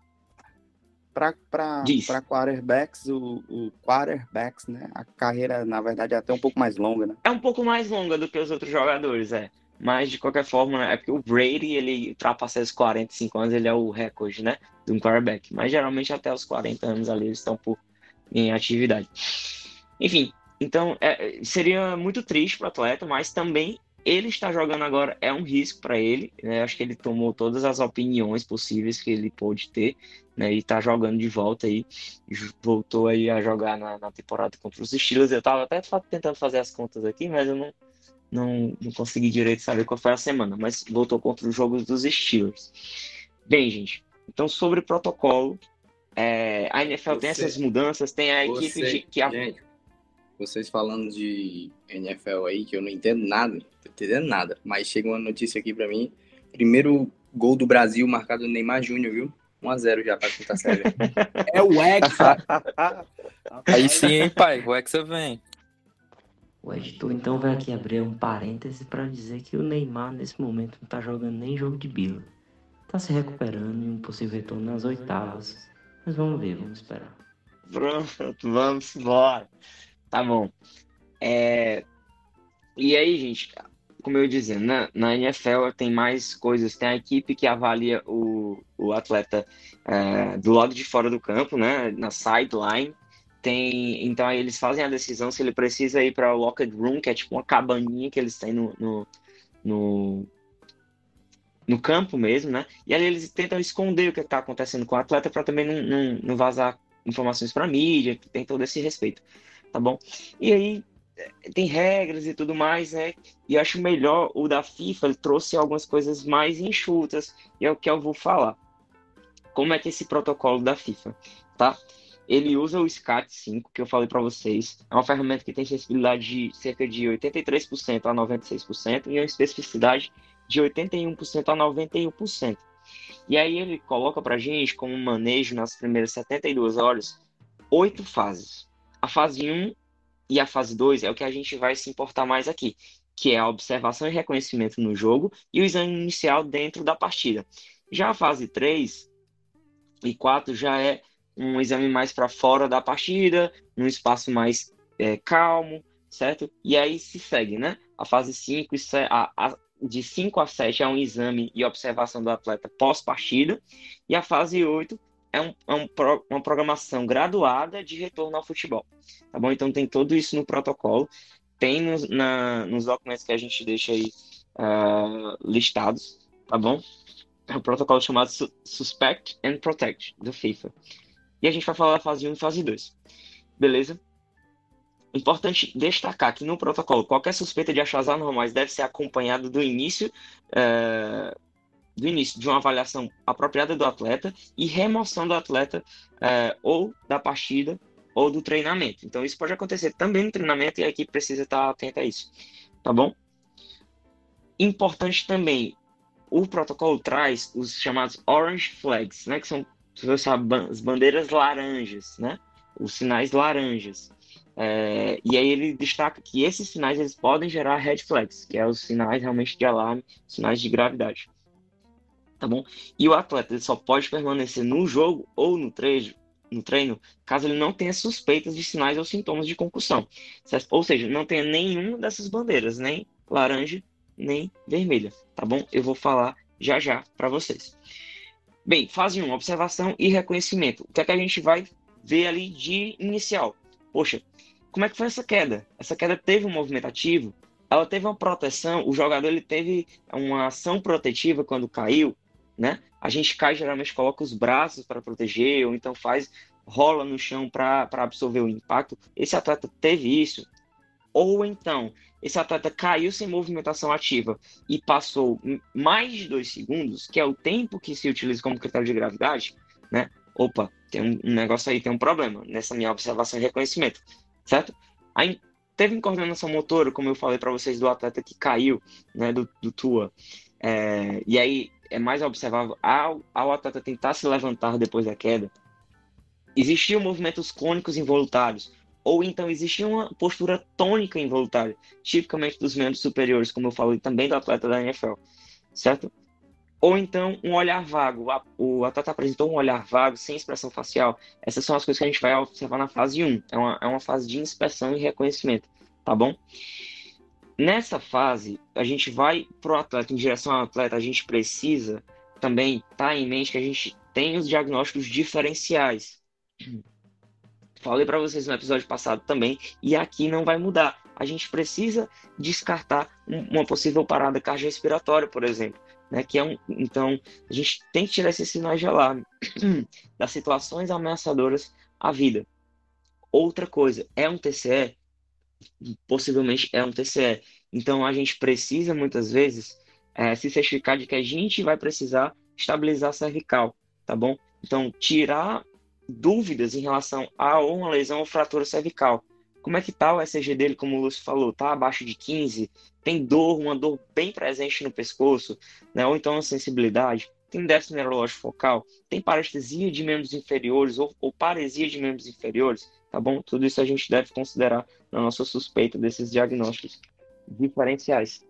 Para quarterbacks, o, o quarterbacks, né? A carreira, na verdade, é até um pouco mais longa, né? É um pouco mais longa do que os outros jogadores, é. Mas, de qualquer forma, é porque o Brady, ele ultrapassa os 45 anos, ele é o recorde, né? De um quarterback. Mas, geralmente, até os 40 anos ali, eles estão por, em atividade. Enfim, então, é, seria muito triste para o atleta, mas também ele está jogando agora é um risco para ele. Né? Acho que ele tomou todas as opiniões possíveis que ele pôde ter, né? E está jogando de volta aí. Voltou aí a jogar na, na temporada contra os Steelers. Eu estava até tentando fazer as contas aqui, mas eu não, não, não consegui direito saber qual foi a semana, mas voltou contra os jogos dos Steelers. Bem, gente, então sobre protocolo, é, a NFL você, tem essas mudanças, tem a equipe você, que. A... Gente, vocês falando de NFL aí, que eu não entendo nada, não tô entendendo nada, mas chega uma notícia aqui para mim. Primeiro gol do Brasil marcado no Neymar Júnior, viu? 1x0 já pra quinta série. é o Hexa. aí sim, hein, pai? O Hexa vem. O editor então vai aqui abrir um parêntese para dizer que o Neymar nesse momento não está jogando nem jogo de bila. Está se recuperando em um possível retorno nas oitavas. Mas vamos ver, vamos esperar. Pronto, vamos embora. Tá bom. É... E aí, gente, como eu dizia, na, na NFL tem mais coisas. Tem a equipe que avalia o, o atleta é, do lado de fora do campo, né? Na sideline tem, então aí eles fazem a decisão se ele precisa ir para o locker room, que é tipo uma cabaninha que eles têm no, no, no, no campo mesmo, né? E aí eles tentam esconder o que está acontecendo com o atleta para também não, não, não, vazar informações para mídia, tem todo esse respeito. tá bom? E aí tem regras e tudo mais, né? E acho melhor o da FIFA, ele trouxe algumas coisas mais enxutas, e é o que eu vou falar. Como é que é esse protocolo da FIFA, tá? Ele usa o SCAT5, que eu falei para vocês. É uma ferramenta que tem sensibilidade de cerca de 83% a 96% e uma especificidade de 81% a 91%. E aí ele coloca para gente como manejo nas primeiras 72 horas oito fases. A fase 1 e a fase 2 é o que a gente vai se importar mais aqui, que é a observação e reconhecimento no jogo e o exame inicial dentro da partida. Já a fase 3 e 4 já é um exame mais para fora da partida, num espaço mais é, calmo, certo? E aí se segue, né? A fase 5, a, a, de 5 a 7 é um exame e observação do atleta pós-partida, e a fase 8 é, um, é um, uma programação graduada de retorno ao futebol. Tá bom? Então tem tudo isso no protocolo, tem nos, na, nos documentos que a gente deixa aí uh, listados, tá bom? É um protocolo chamado Suspect and Protect, do FIFA. E a gente vai falar fase 1 e fase 2. Beleza? Importante destacar que no protocolo, qualquer suspeita de achados anormais deve ser acompanhado do início, uh, do início de uma avaliação apropriada do atleta e remoção do atleta uh, ou da partida ou do treinamento. Então, isso pode acontecer também no treinamento e a equipe precisa estar atenta a isso. Tá bom? Importante também, o protocolo traz os chamados orange flags, né, que são as bandeiras laranjas, né, os sinais laranjas. É, e aí ele destaca que esses sinais eles podem gerar red flags, que é os sinais realmente de alarme, sinais de gravidade. Tá bom? E o atleta ele só pode permanecer no jogo ou no treino, no treino caso ele não tenha suspeitas de sinais ou sintomas de concussão. Ou seja, não tenha nenhuma dessas bandeiras, nem laranja, nem vermelha. Tá bom? Eu vou falar já já para vocês. Bem, fase 1, observação e reconhecimento. O que é que a gente vai ver ali de inicial? Poxa, como é que foi essa queda? Essa queda teve um movimento ativo, ela teve uma proteção, o jogador ele teve uma ação protetiva quando caiu, né? A gente cai, geralmente coloca os braços para proteger, ou então faz, rola no chão para absorver o impacto. Esse atleta teve isso. Ou então, esse atleta caiu sem movimentação ativa e passou mais de dois segundos, que é o tempo que se utiliza como critério de gravidade, né? Opa, tem um negócio aí, tem um problema nessa minha observação e reconhecimento certo? Aí teve incoordenação motora, como eu falei para vocês, do atleta que caiu, né, do, do Tua. É, e aí é mais observável ao, ao atleta tentar se levantar depois da queda, existiam movimentos clônicos involuntários, ou então existia uma postura tônica involuntária, tipicamente dos membros superiores, como eu falei também do atleta da NFL, certo? Ou então um olhar vago. O atleta apresentou um olhar vago, sem expressão facial. Essas são as coisas que a gente vai observar na fase 1. É uma, é uma fase de inspeção e reconhecimento, tá bom? Nessa fase, a gente vai pro atleta, em direção ao atleta, a gente precisa também estar tá em mente que a gente tem os diagnósticos diferenciais. Falei para vocês no episódio passado também, e aqui não vai mudar. A gente precisa descartar uma possível parada cardiorrespiratória, por exemplo né? Que é um, então, a gente tem que tirar esses sinais de alarme das situações ameaçadoras à vida. Outra coisa, é um TCE? Possivelmente é um TCE. Então, a gente precisa, muitas vezes, é, se certificar de que a gente vai precisar estabilizar a cervical, tá bom? Então, tirar dúvidas em relação a uma lesão ou fratura cervical. Como é que tá o ECG dele, como o Lúcio falou? Tá abaixo de 15? Tem dor, uma dor bem presente no pescoço, né? Ou então sensibilidade? Tem déficit neurológico focal? Tem parestesia de membros inferiores ou, ou paresia de membros inferiores? Tá bom? Tudo isso a gente deve considerar na nossa suspeita desses diagnósticos diferenciais.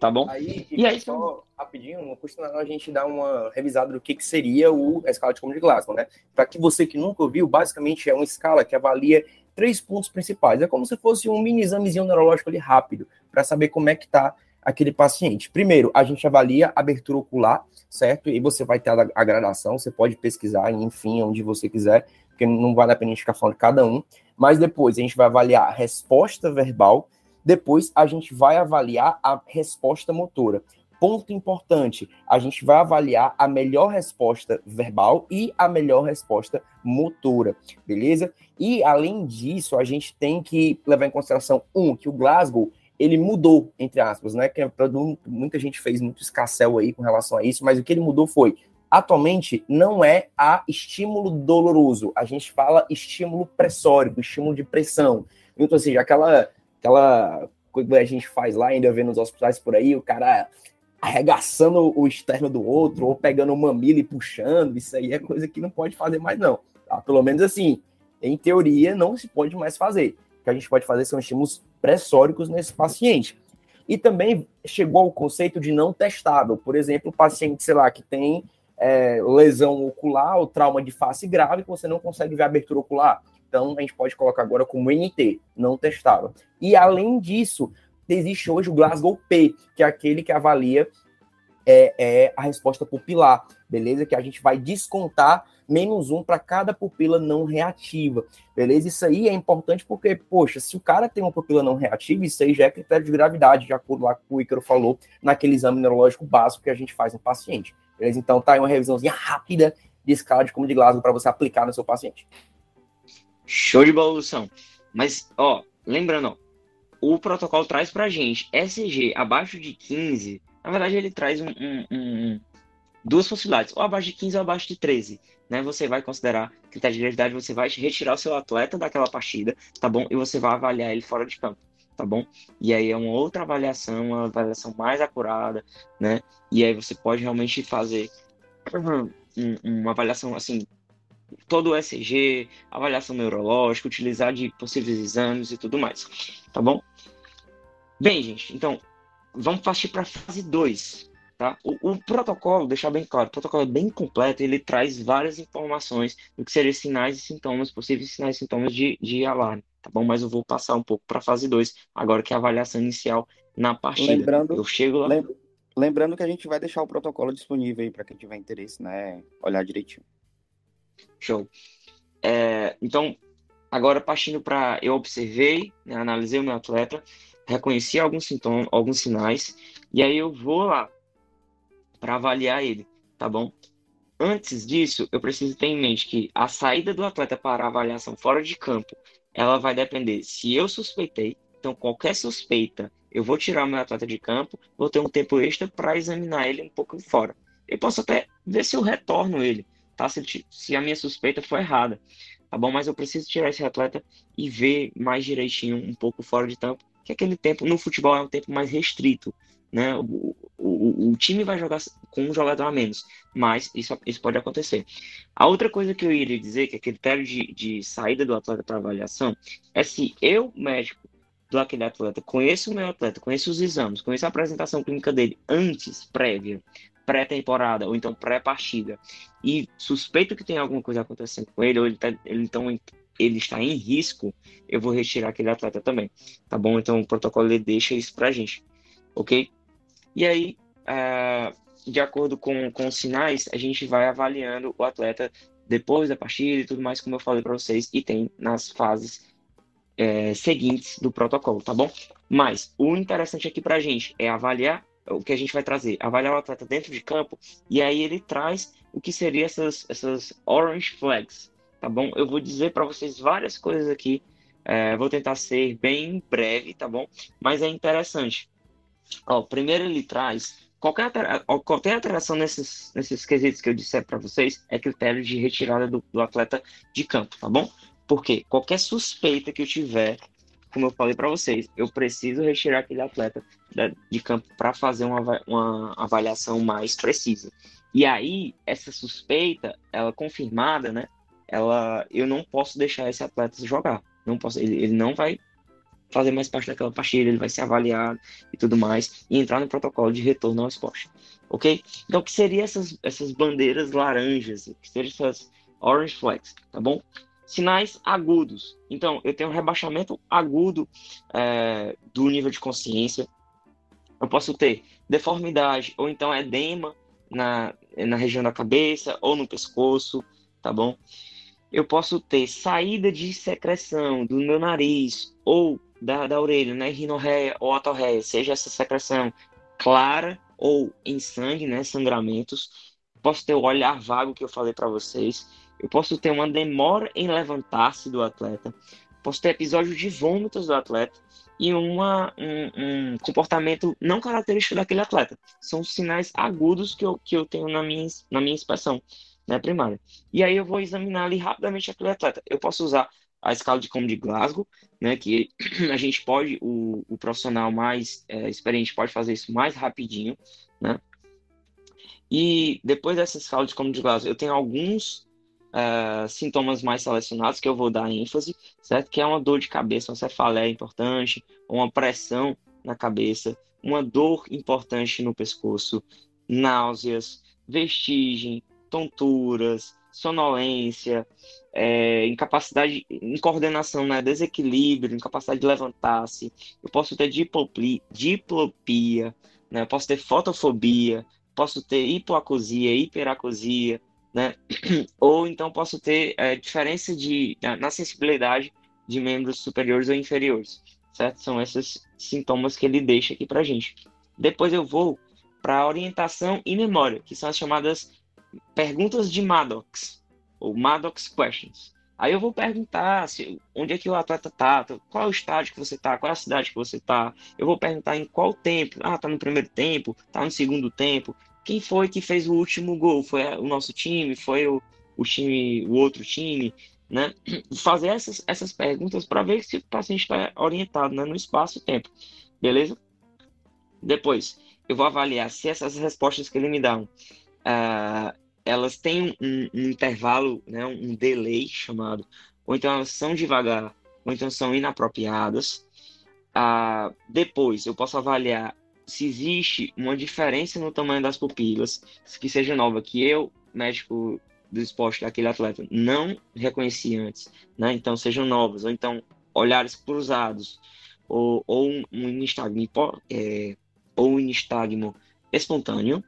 Tá bom? Aí, e aí, só rapidinho, custa a gente dar uma revisada do que, que seria o, a escala de como de Glasgow, né? Para que você que nunca ouviu, basicamente é uma escala que avalia três pontos principais. É como se fosse um mini examezinho neurológico ali rápido, para saber como é que está aquele paciente. Primeiro, a gente avalia a abertura ocular, certo? E você vai ter a gradação, você pode pesquisar, enfim, onde você quiser, porque não vale a pena a gente ficar falando de cada um. Mas depois a gente vai avaliar a resposta verbal, depois a gente vai avaliar a resposta motora. ponto importante, a gente vai avaliar a melhor resposta verbal e a melhor resposta motora, beleza? E além disso, a gente tem que levar em consideração um que o Glasgow ele mudou entre aspas, né? Que é muita gente fez muito escassel aí com relação a isso, mas o que ele mudou foi atualmente não é a estímulo doloroso, a gente fala estímulo pressórico, estímulo de pressão. Então, ou seja, aquela aquela coisa que a gente faz lá, ainda vendo nos hospitais por aí, o cara arregaçando o externo do outro, ou pegando o mamilo e puxando, isso aí é coisa que não pode fazer mais, não. Tá? Pelo menos assim, em teoria, não se pode mais fazer. O que a gente pode fazer são estímulos pressóricos nesse paciente. E também chegou ao conceito de não testável. Por exemplo, paciente, sei lá, que tem é, lesão ocular ou trauma de face grave, que você não consegue ver abertura ocular. Então, a gente pode colocar agora como NT, não testável. E além disso, existe hoje o Glasgow P, que é aquele que avalia é, é a resposta pupilar, beleza? Que a gente vai descontar menos um para cada pupila não reativa, beleza? Isso aí é importante porque, poxa, se o cara tem uma pupila não reativa, isso aí já é critério de gravidade, de acordo lá com o Ícaro falou, naquele exame neurológico básico que a gente faz no paciente, beleza? Então tá aí uma revisãozinha rápida de escala de como de Glasgow para você aplicar no seu paciente. Show de bola, Lução. Mas, ó, lembrando, ó, o protocolo traz para a gente SG abaixo de 15. Na verdade, ele traz um, um, um, duas possibilidades, ou abaixo de 15 ou abaixo de 13. Né? Você vai considerar critério de gravidade, você vai retirar o seu atleta daquela partida, tá bom? E você vai avaliar ele fora de campo, tá bom? E aí é uma outra avaliação, uma avaliação mais acurada, né? E aí você pode realmente fazer uma avaliação assim todo o ECG, avaliação neurológica, utilizar de possíveis exames e tudo mais, tá bom? Bem, gente, então, vamos partir para a fase 2, tá? O, o, protocolo, deixar bem claro, o protocolo é bem completo, ele traz várias informações do que seriam sinais e sintomas, possíveis sinais e sintomas de, de alarme, tá bom? Mas eu vou passar um pouco para a fase 2, agora que é a avaliação inicial na partida. Lembrando, eu chego lá... Lembrando que a gente vai deixar o protocolo disponível aí para quem tiver interesse, né? Olhar direitinho. Show. É, então, agora partindo para. Eu observei, né, analisei o meu atleta, reconheci alguns sintomas, alguns sinais, e aí eu vou lá para avaliar ele, tá bom? Antes disso, eu preciso ter em mente que a saída do atleta para avaliação fora de campo, ela vai depender se eu suspeitei, então qualquer suspeita, eu vou tirar meu atleta de campo, vou ter um tempo extra para examinar ele um pouco fora. Eu posso até ver se eu retorno ele, tá? Se, se a minha suspeita foi errada, tá bom? Mas eu preciso tirar esse atleta e ver mais direitinho, um pouco fora de tempo, que aquele tempo no futebol é um tempo mais restrito, né? O, o, o time vai jogar com um jogador a menos, mas isso, isso pode acontecer. A outra coisa que eu iria dizer, que é critério de, de saída do atleta para avaliação, é se eu, médico, do aquele atleta, conheço o meu atleta, conheço os exames, conheço a apresentação clínica dele antes, prévia, pré-temporada ou então pré-partida e suspeito que tem alguma coisa acontecendo com ele ou ele, tá, ele então ele está em risco, eu vou retirar aquele atleta também, tá bom? Então o protocolo deixa isso pra gente, ok? E aí, uh, de acordo com, com os sinais, a gente vai avaliando o atleta depois da partida e tudo mais, como eu falei para vocês, e tem nas fases é, seguintes do protocolo, tá bom? Mas o interessante aqui pra gente é avaliar o que a gente vai trazer? Avaliar o atleta dentro de campo, e aí ele traz o que seria essas, essas orange flags, tá bom? Eu vou dizer para vocês várias coisas aqui, é, vou tentar ser bem breve, tá bom? Mas é interessante. Ó, primeiro ele traz qualquer, qualquer alteração nesses, nesses quesitos que eu disser para vocês é critério de retirada do, do atleta de campo, tá bom? Porque qualquer suspeita que eu tiver como eu falei para vocês, eu preciso retirar aquele atleta de campo para fazer uma, uma avaliação mais precisa. E aí, essa suspeita, ela confirmada, né? Ela, eu não posso deixar esse atleta jogar. Não posso, ele, ele não vai fazer mais parte daquela partida, ele vai ser avaliado e tudo mais, e entrar no protocolo de retorno ao esporte. Ok? Então, o que seriam essas, essas bandeiras laranjas? Que seriam essas orange flags? Tá bom? Sinais agudos. Então, eu tenho um rebaixamento agudo é, do nível de consciência. Eu posso ter deformidade ou então edema na, na região da cabeça ou no pescoço, tá bom? Eu posso ter saída de secreção do meu nariz ou da, da orelha, né? Rinorreia ou atorreia, seja essa secreção clara ou em sangue, né, sangramentos. Posso ter o olhar vago que eu falei para vocês. Eu posso ter uma demora em levantar-se do atleta. Posso ter episódios de vômitos do atleta e uma, um, um, comportamento não característico daquele atleta. São sinais agudos que eu, que eu tenho na minha, na minha inspeção né, primária. E aí eu vou examinar ali rapidamente aquele atleta. Eu posso usar a escala de como de Glasgow, né, que a gente pode, o, o profissional mais é, experiente pode fazer isso mais rapidinho, né? E depois dessa escala de como de Glasgow, eu tenho alguns uh, sintomas mais selecionados que eu vou dar ênfase, certo? Que é uma dor de cabeça, uma cefaleia importante, uma pressão na cabeça, uma dor importante no pescoço, náuseas, vestigem, tonturas, sonolência, é, incapacidade, incoordenação, né, desequilíbrio, incapacidade de levantar-se. Eu posso ter diplopia, diplopia né, eu posso ter fotofobia, posso ter hipoacusia, hiperacusia, né? Ou então posso ter é, diferença de, na sensibilidade de membros superiores ou inferiores, certo? São esses sintomas que ele deixa aqui para gente. Depois eu vou para orientação e memória, que são as chamadas perguntas de Maddox, ou Maddox Questions. Aí eu vou perguntar se, onde é que o atleta está, qual é o estádio que você está, qual é a cidade que você está. Eu vou perguntar em qual tempo. Ah, está no primeiro tempo, está no segundo tempo. Quem foi que fez o último gol? Foi o nosso time? Foi o, o time, o outro time? Né? Fazer essas, essas perguntas para ver se o paciente está orientado né, no espaço e tempo. Beleza? Depois, eu vou avaliar se essas respostas que ele me dá, uh, elas têm um, um, intervalo, né, um delay chamado, ou então elas são devagar, ou então são inapropriadas. Uh, depois, eu posso avaliar se existe uma diferença no tamanho das pupilas, que seja nova, que eu, médico do esporte daquele atleta, não reconheci antes, né? Então, sejam novas, ou então olhares cruzados, ou, ou um, um é, ou um nistagmo espontâneo,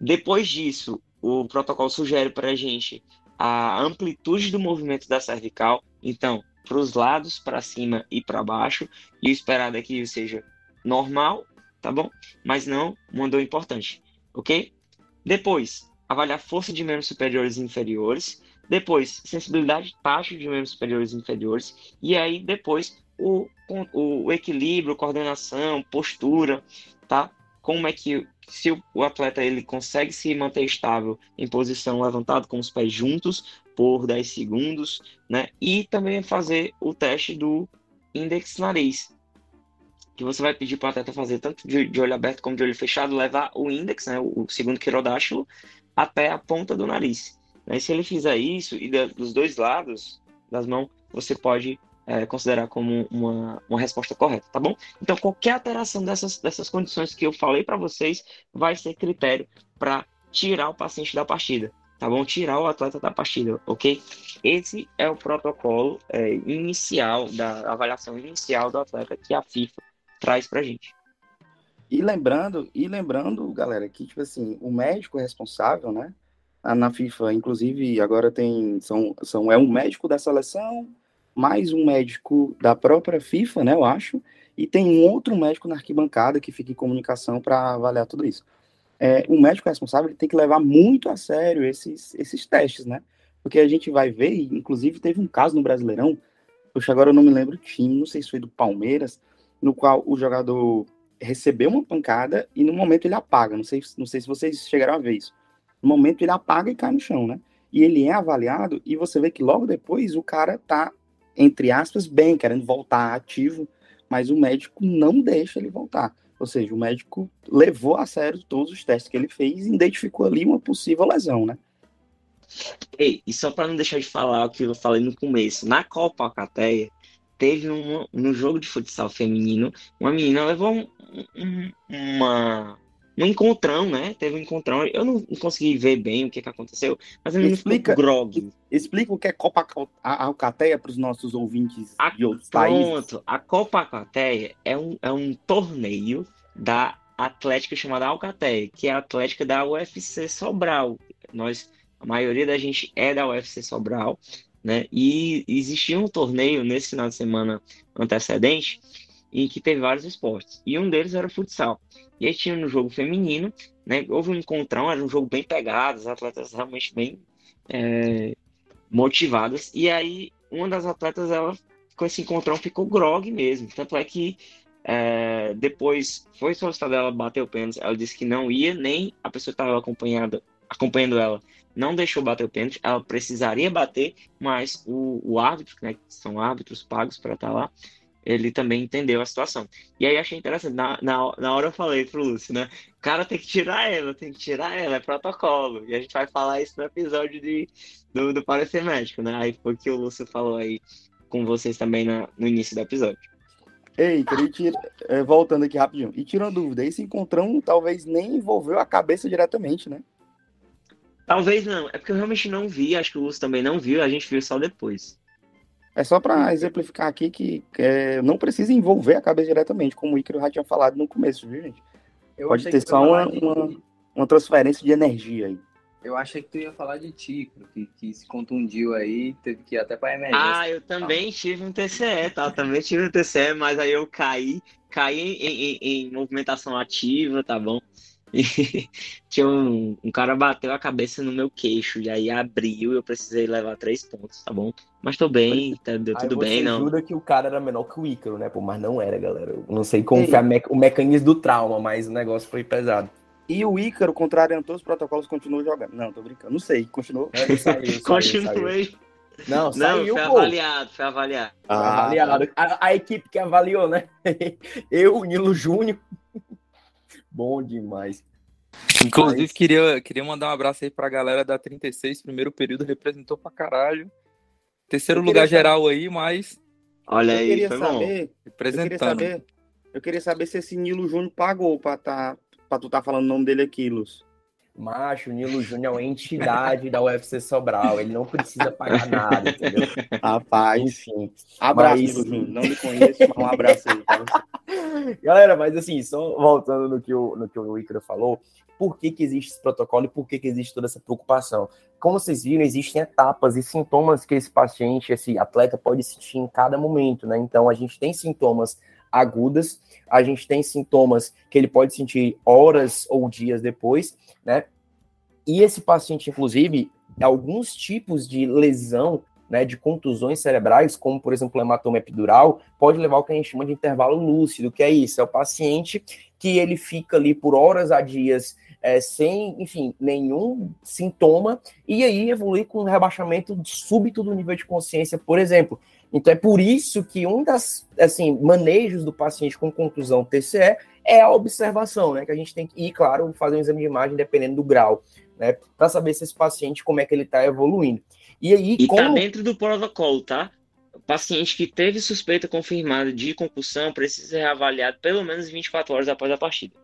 depois disso, o protocolo sugere para a gente a amplitude do movimento da cervical, então, para os lados, para cima e para baixo, e o esperado é que seja normal, tá bom? Mas não uma dor importante, ok? Depois, avaliar força de membros superiores e inferiores. Depois, sensibilidade tátil de membros superiores e inferiores. E aí, depois, o, o, o equilíbrio, coordenação, postura, tá? Como é que se o, atleta ele consegue se manter estável em posição levantado com os pés juntos por 10 segundos, né? E também fazer o teste do index nariz, que você vai pedir para o atleta fazer tanto de, de, olho aberto como de olho fechado, levar o index, né, o, segundo quirodáctilo, até a ponta do nariz. Né? E se ele fizer isso, e dos dois lados das mãos, você pode é, considerar como uma, uma resposta correta, tá bom? Então, qualquer alteração dessas, dessas condições que eu falei para vocês vai ser critério para tirar o paciente da partida, tá bom? Tirar o atleta da partida, ok? Esse é o protocolo é, inicial, da avaliação inicial do atleta que a FIFA traz pra gente. E lembrando, e lembrando, galera, que, tipo assim, o médico responsável, né? Na FIFA, inclusive, agora tem. São, são, é um médico da seleção, mais um médico da própria FIFA, né, eu acho, e tem um outro médico na arquibancada que fica em comunicação para avaliar tudo isso. É, o médico responsável tem que levar muito a sério esses, esses testes, né? Porque a gente vai ver, inclusive teve um caso no Brasileirão, poxa, agora eu não me lembro o time, não sei se foi do Palmeiras, no qual o jogador recebeu uma pancada e no momento ele apaga. Não sei, não sei se vocês chegaram a ver isso. No momento ele apaga e cai no chão, né? E ele é avaliado e você vê que logo depois o cara tá entre aspas, bem, querendo voltar ativo, mas o médico não deixa ele voltar. Ou seja, o médico levou a sério todos os testes que ele fez e identificou ali uma possível lesão, né? Ei, e só para não deixar de falar o que eu falei no começo, na Copa Alcateia, teve um, no jogo de futsal feminino, uma menina levou um, um, uma, um encontrão, né? Teve um encontrão. Eu não, consegui ver bem o que, que aconteceu, mas a menina explica, ficou grog. Explica o que é Copa Alcateia para os nossos ouvintes a, de outros pronto, países. A Copa Alcateia é um, é um torneio da Atlética chamada Alcateia, que é a Atlética da UFC Sobral. Nós, a maioria da gente é da UFC Sobral, né? E existia um torneio nesse final de semana antecedente e que teve vários esportes. E um deles era o futsal. E aí tinha no jogo feminino, né? Houve um encontrão, era um jogo bem pegado, as atletas realmente bem é, motivadas. E aí uma das atletas, ela com esse encontrão ficou grog mesmo. Tanto é que é, depois foi solicitado ela bater o pênalti. Ela disse que não ia, nem a pessoa que estava acompanhando ela não deixou bater o pênalti. Ela precisaria bater, mas o, o árbitro, né, que são árbitros pagos para estar tá lá, ele também entendeu a situação. E aí achei interessante. Na, na, na hora eu falei pro Lúcio, né? O cara tem que tirar ela, tem que tirar ela, é protocolo. E a gente vai falar isso no episódio de, do, do parecer médico, né? Aí foi que o Lúcio falou aí com vocês também na, no início do episódio. Ei, tirar, é, voltando aqui rapidinho. E tirando dúvida, esse encontrão talvez nem envolveu a cabeça diretamente, né? Talvez não. É porque eu realmente não vi, acho que o Lúcio também não viu, a gente viu só depois. É só para exemplificar aqui que é, não precisa envolver a cabeça diretamente, como o Icaro já tinha falado no começo, viu, gente? Eu Pode ter só uma, de... uma, uma, transferência de energia aí. Eu achei que tu ia falar de Tico, que, que se contundiu aí, teve que ir até para emergência. Ah, eu também tive um TCE, tá? Também tive um TCE, mas aí eu caí, caí em, em, em movimentação ativa, tá bom? E tinha um, um cara bateu a cabeça no meu queixo, e aí abriu e eu precisei levar três pontos, tá bom? Mas tô bem, tá, deu tudo bem, não. Jura que o cara era menor que o Ícaro, né? Pô, mas não era, galera. Eu não sei como foi me o mecanismo do trauma, mas o negócio foi pesado. E o Ícaro, contrariando todos os protocolos, continuou jogando. Não, tô brincando. Não sei, continuou. É, saiu, Continuei. Não, saiu, foi pô. avaliado, foi avaliado. Ah, avaliado. A, a, equipe que avaliou, né? Eu, o Nilo Júnior. Bom demais. Inclusive, mas... queria, queria mandar um abraço aí pra galera da 36, primeiro período, representou pra caralho. Terceiro lugar saber... geral aí, mas. Olha aí, queria saber, representando. Eu queria saber, eu queria saber se esse Nilo Júnior pagou pra, tá, pra tu tá falando o nome dele aqui, Luz. Macho, o Nilo Júnior é uma entidade da UFC Sobral, ele não precisa pagar nada, entendeu? Rapaz, enfim. Abraço, mas... Nilo Júnior. Não me conheço, mas um abraço aí pra você. Galera, mas assim, só voltando no que o, no que o Icaro falou, por que, que existe esse protocolo e por que, que existe toda essa preocupação. Como vocês viram, existem etapas e sintomas que esse paciente, esse atleta pode sentir em cada momento, né? Então, a gente tem sintomas agudas, a gente tem sintomas que ele pode sentir horas ou dias depois, né? E esse paciente, inclusive, alguns tipos de lesão, né, de contusões cerebrais, como por exemplo o hematoma epidural, pode levar ao que a gente chama de intervalo lúcido, que é isso, é o paciente que ele fica ali por horas a dias é, sem, enfim, nenhum sintoma, e aí evoluir com um rebaixamento súbito do nível de consciência, por exemplo. Então é por isso que um das, assim, manejos do paciente com contusão TCE é a observação, né? Que a gente tem que ir, claro, fazer um exame de imagem dependendo do grau, né? Para saber se esse paciente, como é que ele está evoluindo. E aí, e tá como... tá dentro do protocolo, tá? O paciente que teve suspeita confirmada de concussão precisa ser avaliado pelo menos 24 horas após a partida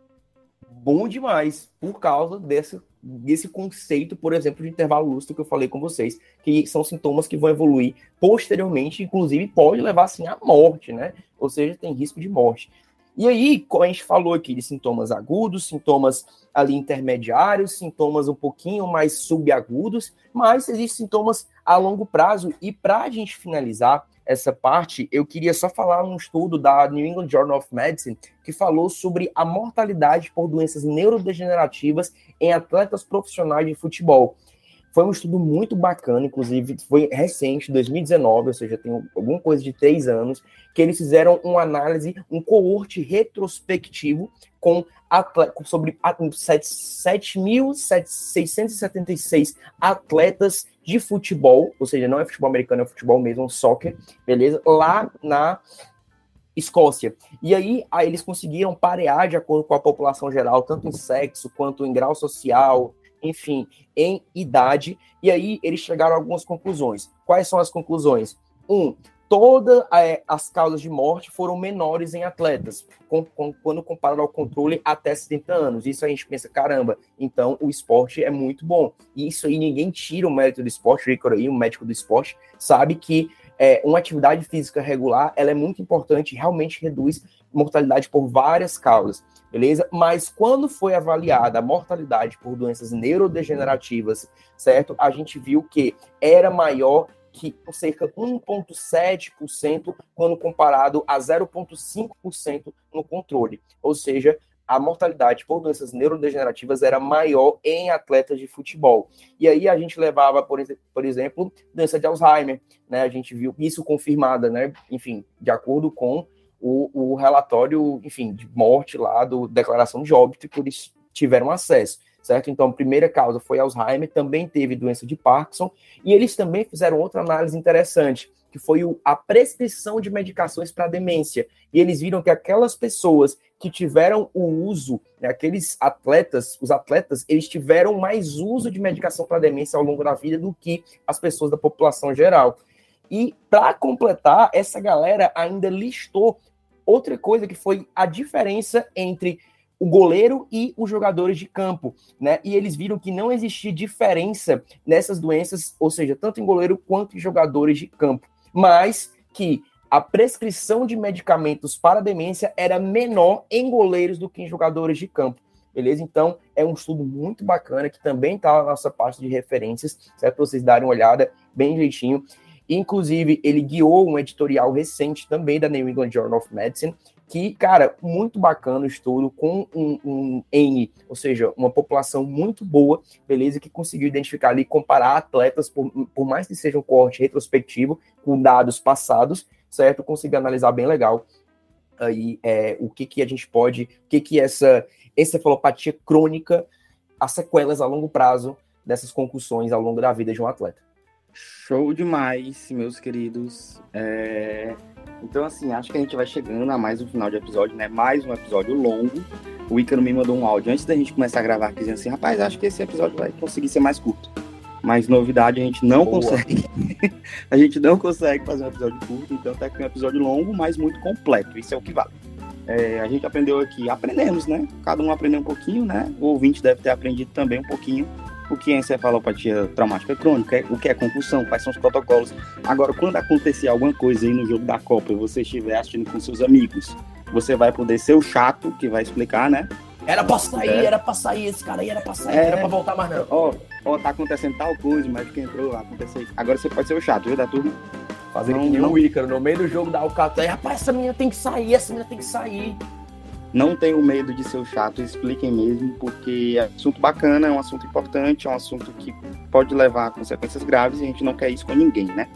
bom demais por causa desse, desse conceito, por exemplo, de intervalo lúcido que eu falei com vocês, que são sintomas que vão evoluir posteriormente, inclusive pode levar assim à morte, né? Ou seja, tem risco de morte. E aí, como a gente falou aqui de sintomas agudos, sintomas ali intermediários, sintomas um pouquinho mais subagudos, mas existem sintomas a longo prazo. E para a gente finalizar, essa parte, eu queria só falar um estudo da New England Journal of Medicine que falou sobre a mortalidade por doenças neurodegenerativas em atletas profissionais de futebol. Foi um estudo muito bacana, inclusive foi recente, 2019, ou seja, tem alguma coisa de três anos, que eles fizeram uma análise, um coorte retrospectivo com atleta, sobre 7.676 atletas de futebol, ou seja, não é futebol americano, é futebol mesmo, soccer, beleza? Lá na Escócia. E aí, aí eles conseguiram parear de acordo com a população geral, tanto em sexo quanto em grau social, enfim, em idade. E aí eles chegaram a algumas conclusões. Quais são as conclusões? Um, todas é, as causas de morte foram menores em atletas, com, com, quando comparado ao controle até 70 anos. Isso a gente pensa, caramba, então o esporte é muito bom. E isso aí ninguém tira o mérito do esporte, o aí, o médico do esporte, sabe que é, uma atividade física regular ela é muito importante, realmente reduz mortalidade por várias causas, beleza? Mas quando foi avaliada a mortalidade por doenças neurodegenerativas, certo? A gente viu que era maior que cerca de 1,7% quando comparado a 0,5% no controle. Ou seja, a mortalidade por doenças neurodegenerativas era maior em atletas de futebol. E aí a gente levava, por, por exemplo, doença de Alzheimer, né? A gente viu isso confirmada, né? Enfim, de acordo com o, o relatório, enfim, de morte lá do declaração de óbito que eles tiveram acesso certo? Então, a primeira causa foi Alzheimer, também teve doença de Parkinson, e eles também fizeram outra análise interessante, que foi a prescrição de medicações para demência. E eles viram que aquelas pessoas que tiveram o uso, né, aqueles atletas, os atletas, eles tiveram mais uso de medicação para demência ao longo da vida do que as pessoas da população geral. E para completar, essa galera ainda listou outra coisa que foi a diferença entre o goleiro e os jogadores de campo, né? E eles viram que não existia diferença nessas doenças, ou seja, tanto em goleiro quanto em jogadores de campo, mas que a prescrição de medicamentos para demência era menor em goleiros do que em jogadores de campo. Beleza? Então, é um estudo muito bacana que também está na nossa parte de referências, certo? Vocês darem uma olhada bem direitinho. Inclusive, ele guiou um editorial recente também da New England Journal of Medicine, que, cara, muito bacana o estudo, com um, um, N, ou seja, uma população muito boa, beleza, que conseguiu identificar ali, comparar atletas, por, por mais que seja um corte retrospectivo, com dados passados, certo? Conseguiu analisar bem legal aí é, o que, que a gente pode, o que, que essa encefalopatia crônica, as sequelas a longo prazo dessas concussões ao longo da vida de um atleta. Show demais, meus queridos. É... Então, assim, acho que a gente vai chegando a mais um final de episódio, né? Mais um episódio longo. O Ícaro me mandou um áudio antes da gente começar a gravar, dizendo assim: rapaz, acho que esse episódio vai conseguir ser mais curto. Mas novidade, a gente não Boa. consegue. a gente não consegue fazer um episódio curto, então tá aqui um episódio longo, mas muito completo. Isso é o que vale. É, a gente aprendeu aqui, aprendemos, né? Cada um aprendeu um pouquinho, né? O ouvinte deve ter aprendido também um pouquinho o que é encefalopatia traumática crônica, o que é concussão, quais são os protocolos. Agora, quando acontecer alguma coisa aí no jogo da Copa e você estiver assistindo com seus amigos, você vai poder ser o chato que vai explicar, né? Era pra sair, é. era pra sair, esse cara aí era pra sair, é. era pra voltar mais não. Ó, ó, tá acontecendo tal coisa, mas que entrou lá, aconteceu. Agora você pode ser o chato, viu, da turma? Fazer não, que nem não... o Ícaro, no meio do jogo da Alcatel, rapaz, essa menina tem que sair, essa menina tem que sair. Não tenham medo de ser chato, expliquem mesmo, porque é um assunto bacana, é um assunto importante, é um assunto que pode levar a consequências graves e a gente não quer isso com ninguém, né?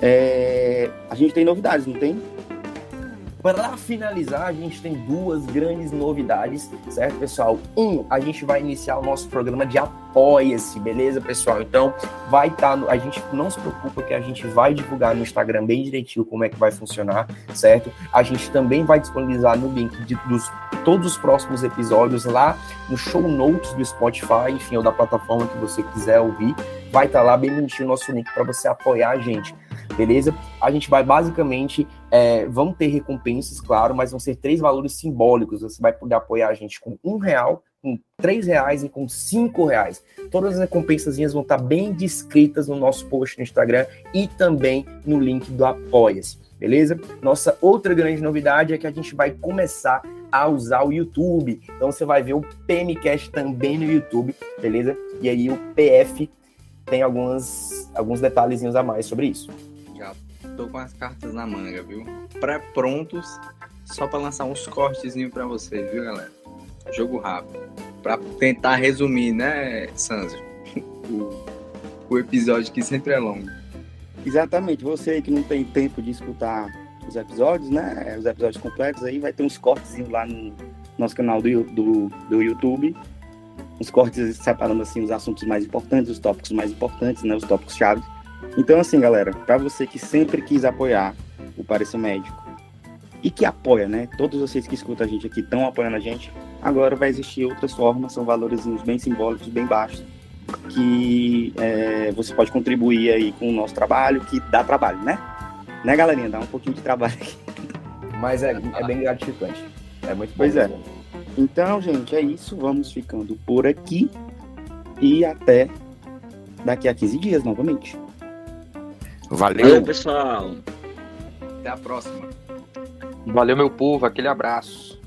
É... A gente tem novidades, não tem? Para finalizar, a gente tem duas grandes novidades, certo, pessoal? Um, a gente vai iniciar o nosso programa de Apoia-se, beleza, pessoal? Então, vai estar. Tá a gente não se preocupa que a gente vai divulgar no Instagram bem direitinho como é que vai funcionar, certo? A gente também vai disponibilizar no link de, dos todos os próximos episódios lá no show notes do Spotify, enfim, ou da plataforma que você quiser ouvir. Vai estar tá lá bem bonitinho o nosso link para você apoiar a gente beleza? A gente vai basicamente, é, vão ter recompensas, claro, mas vão ser três valores simbólicos. Você vai poder apoiar a gente com um real, com três reais e com cinco reais. Todas as recompensas vão estar bem descritas no nosso post no Instagram e também no link do Apoia-se, beleza? Nossa outra grande novidade é que a gente vai começar a usar o YouTube. Então você vai ver o PMCast também no YouTube, beleza? E aí o PF tem algumas, alguns detalhezinhos a mais sobre isso tô com as cartas na manga, viu? Pré-prontos, só para lançar uns cortezinhos para vocês, viu, galera? Jogo rápido. Para tentar resumir, né, Sanzio? O, o episódio que sempre é longo. Exatamente. Você que não tem tempo de escutar os episódios, né? Os episódios completos aí, vai ter uns cortezinhos lá no nosso canal do, do, do YouTube. Uns cortes separando assim os assuntos mais importantes, os tópicos mais importantes, né? Os tópicos chaves então, assim, galera, para você que sempre quis apoiar o Parecer Médico e que apoia, né? Todos vocês que escutam a gente aqui estão apoiando a gente. Agora vai existir outras formas, são valores bem simbólicos, bem baixos, que é, você pode contribuir aí com o nosso trabalho, que dá trabalho, né? Né, galerinha? Dá um pouquinho de trabalho aqui. Mas é, é bem gratificante. É muito bom. Pois é. Então, gente, é isso. Vamos ficando por aqui. E até daqui a 15 dias novamente. Valeu. Valeu, pessoal. Até a próxima. Valeu, meu povo. Aquele abraço.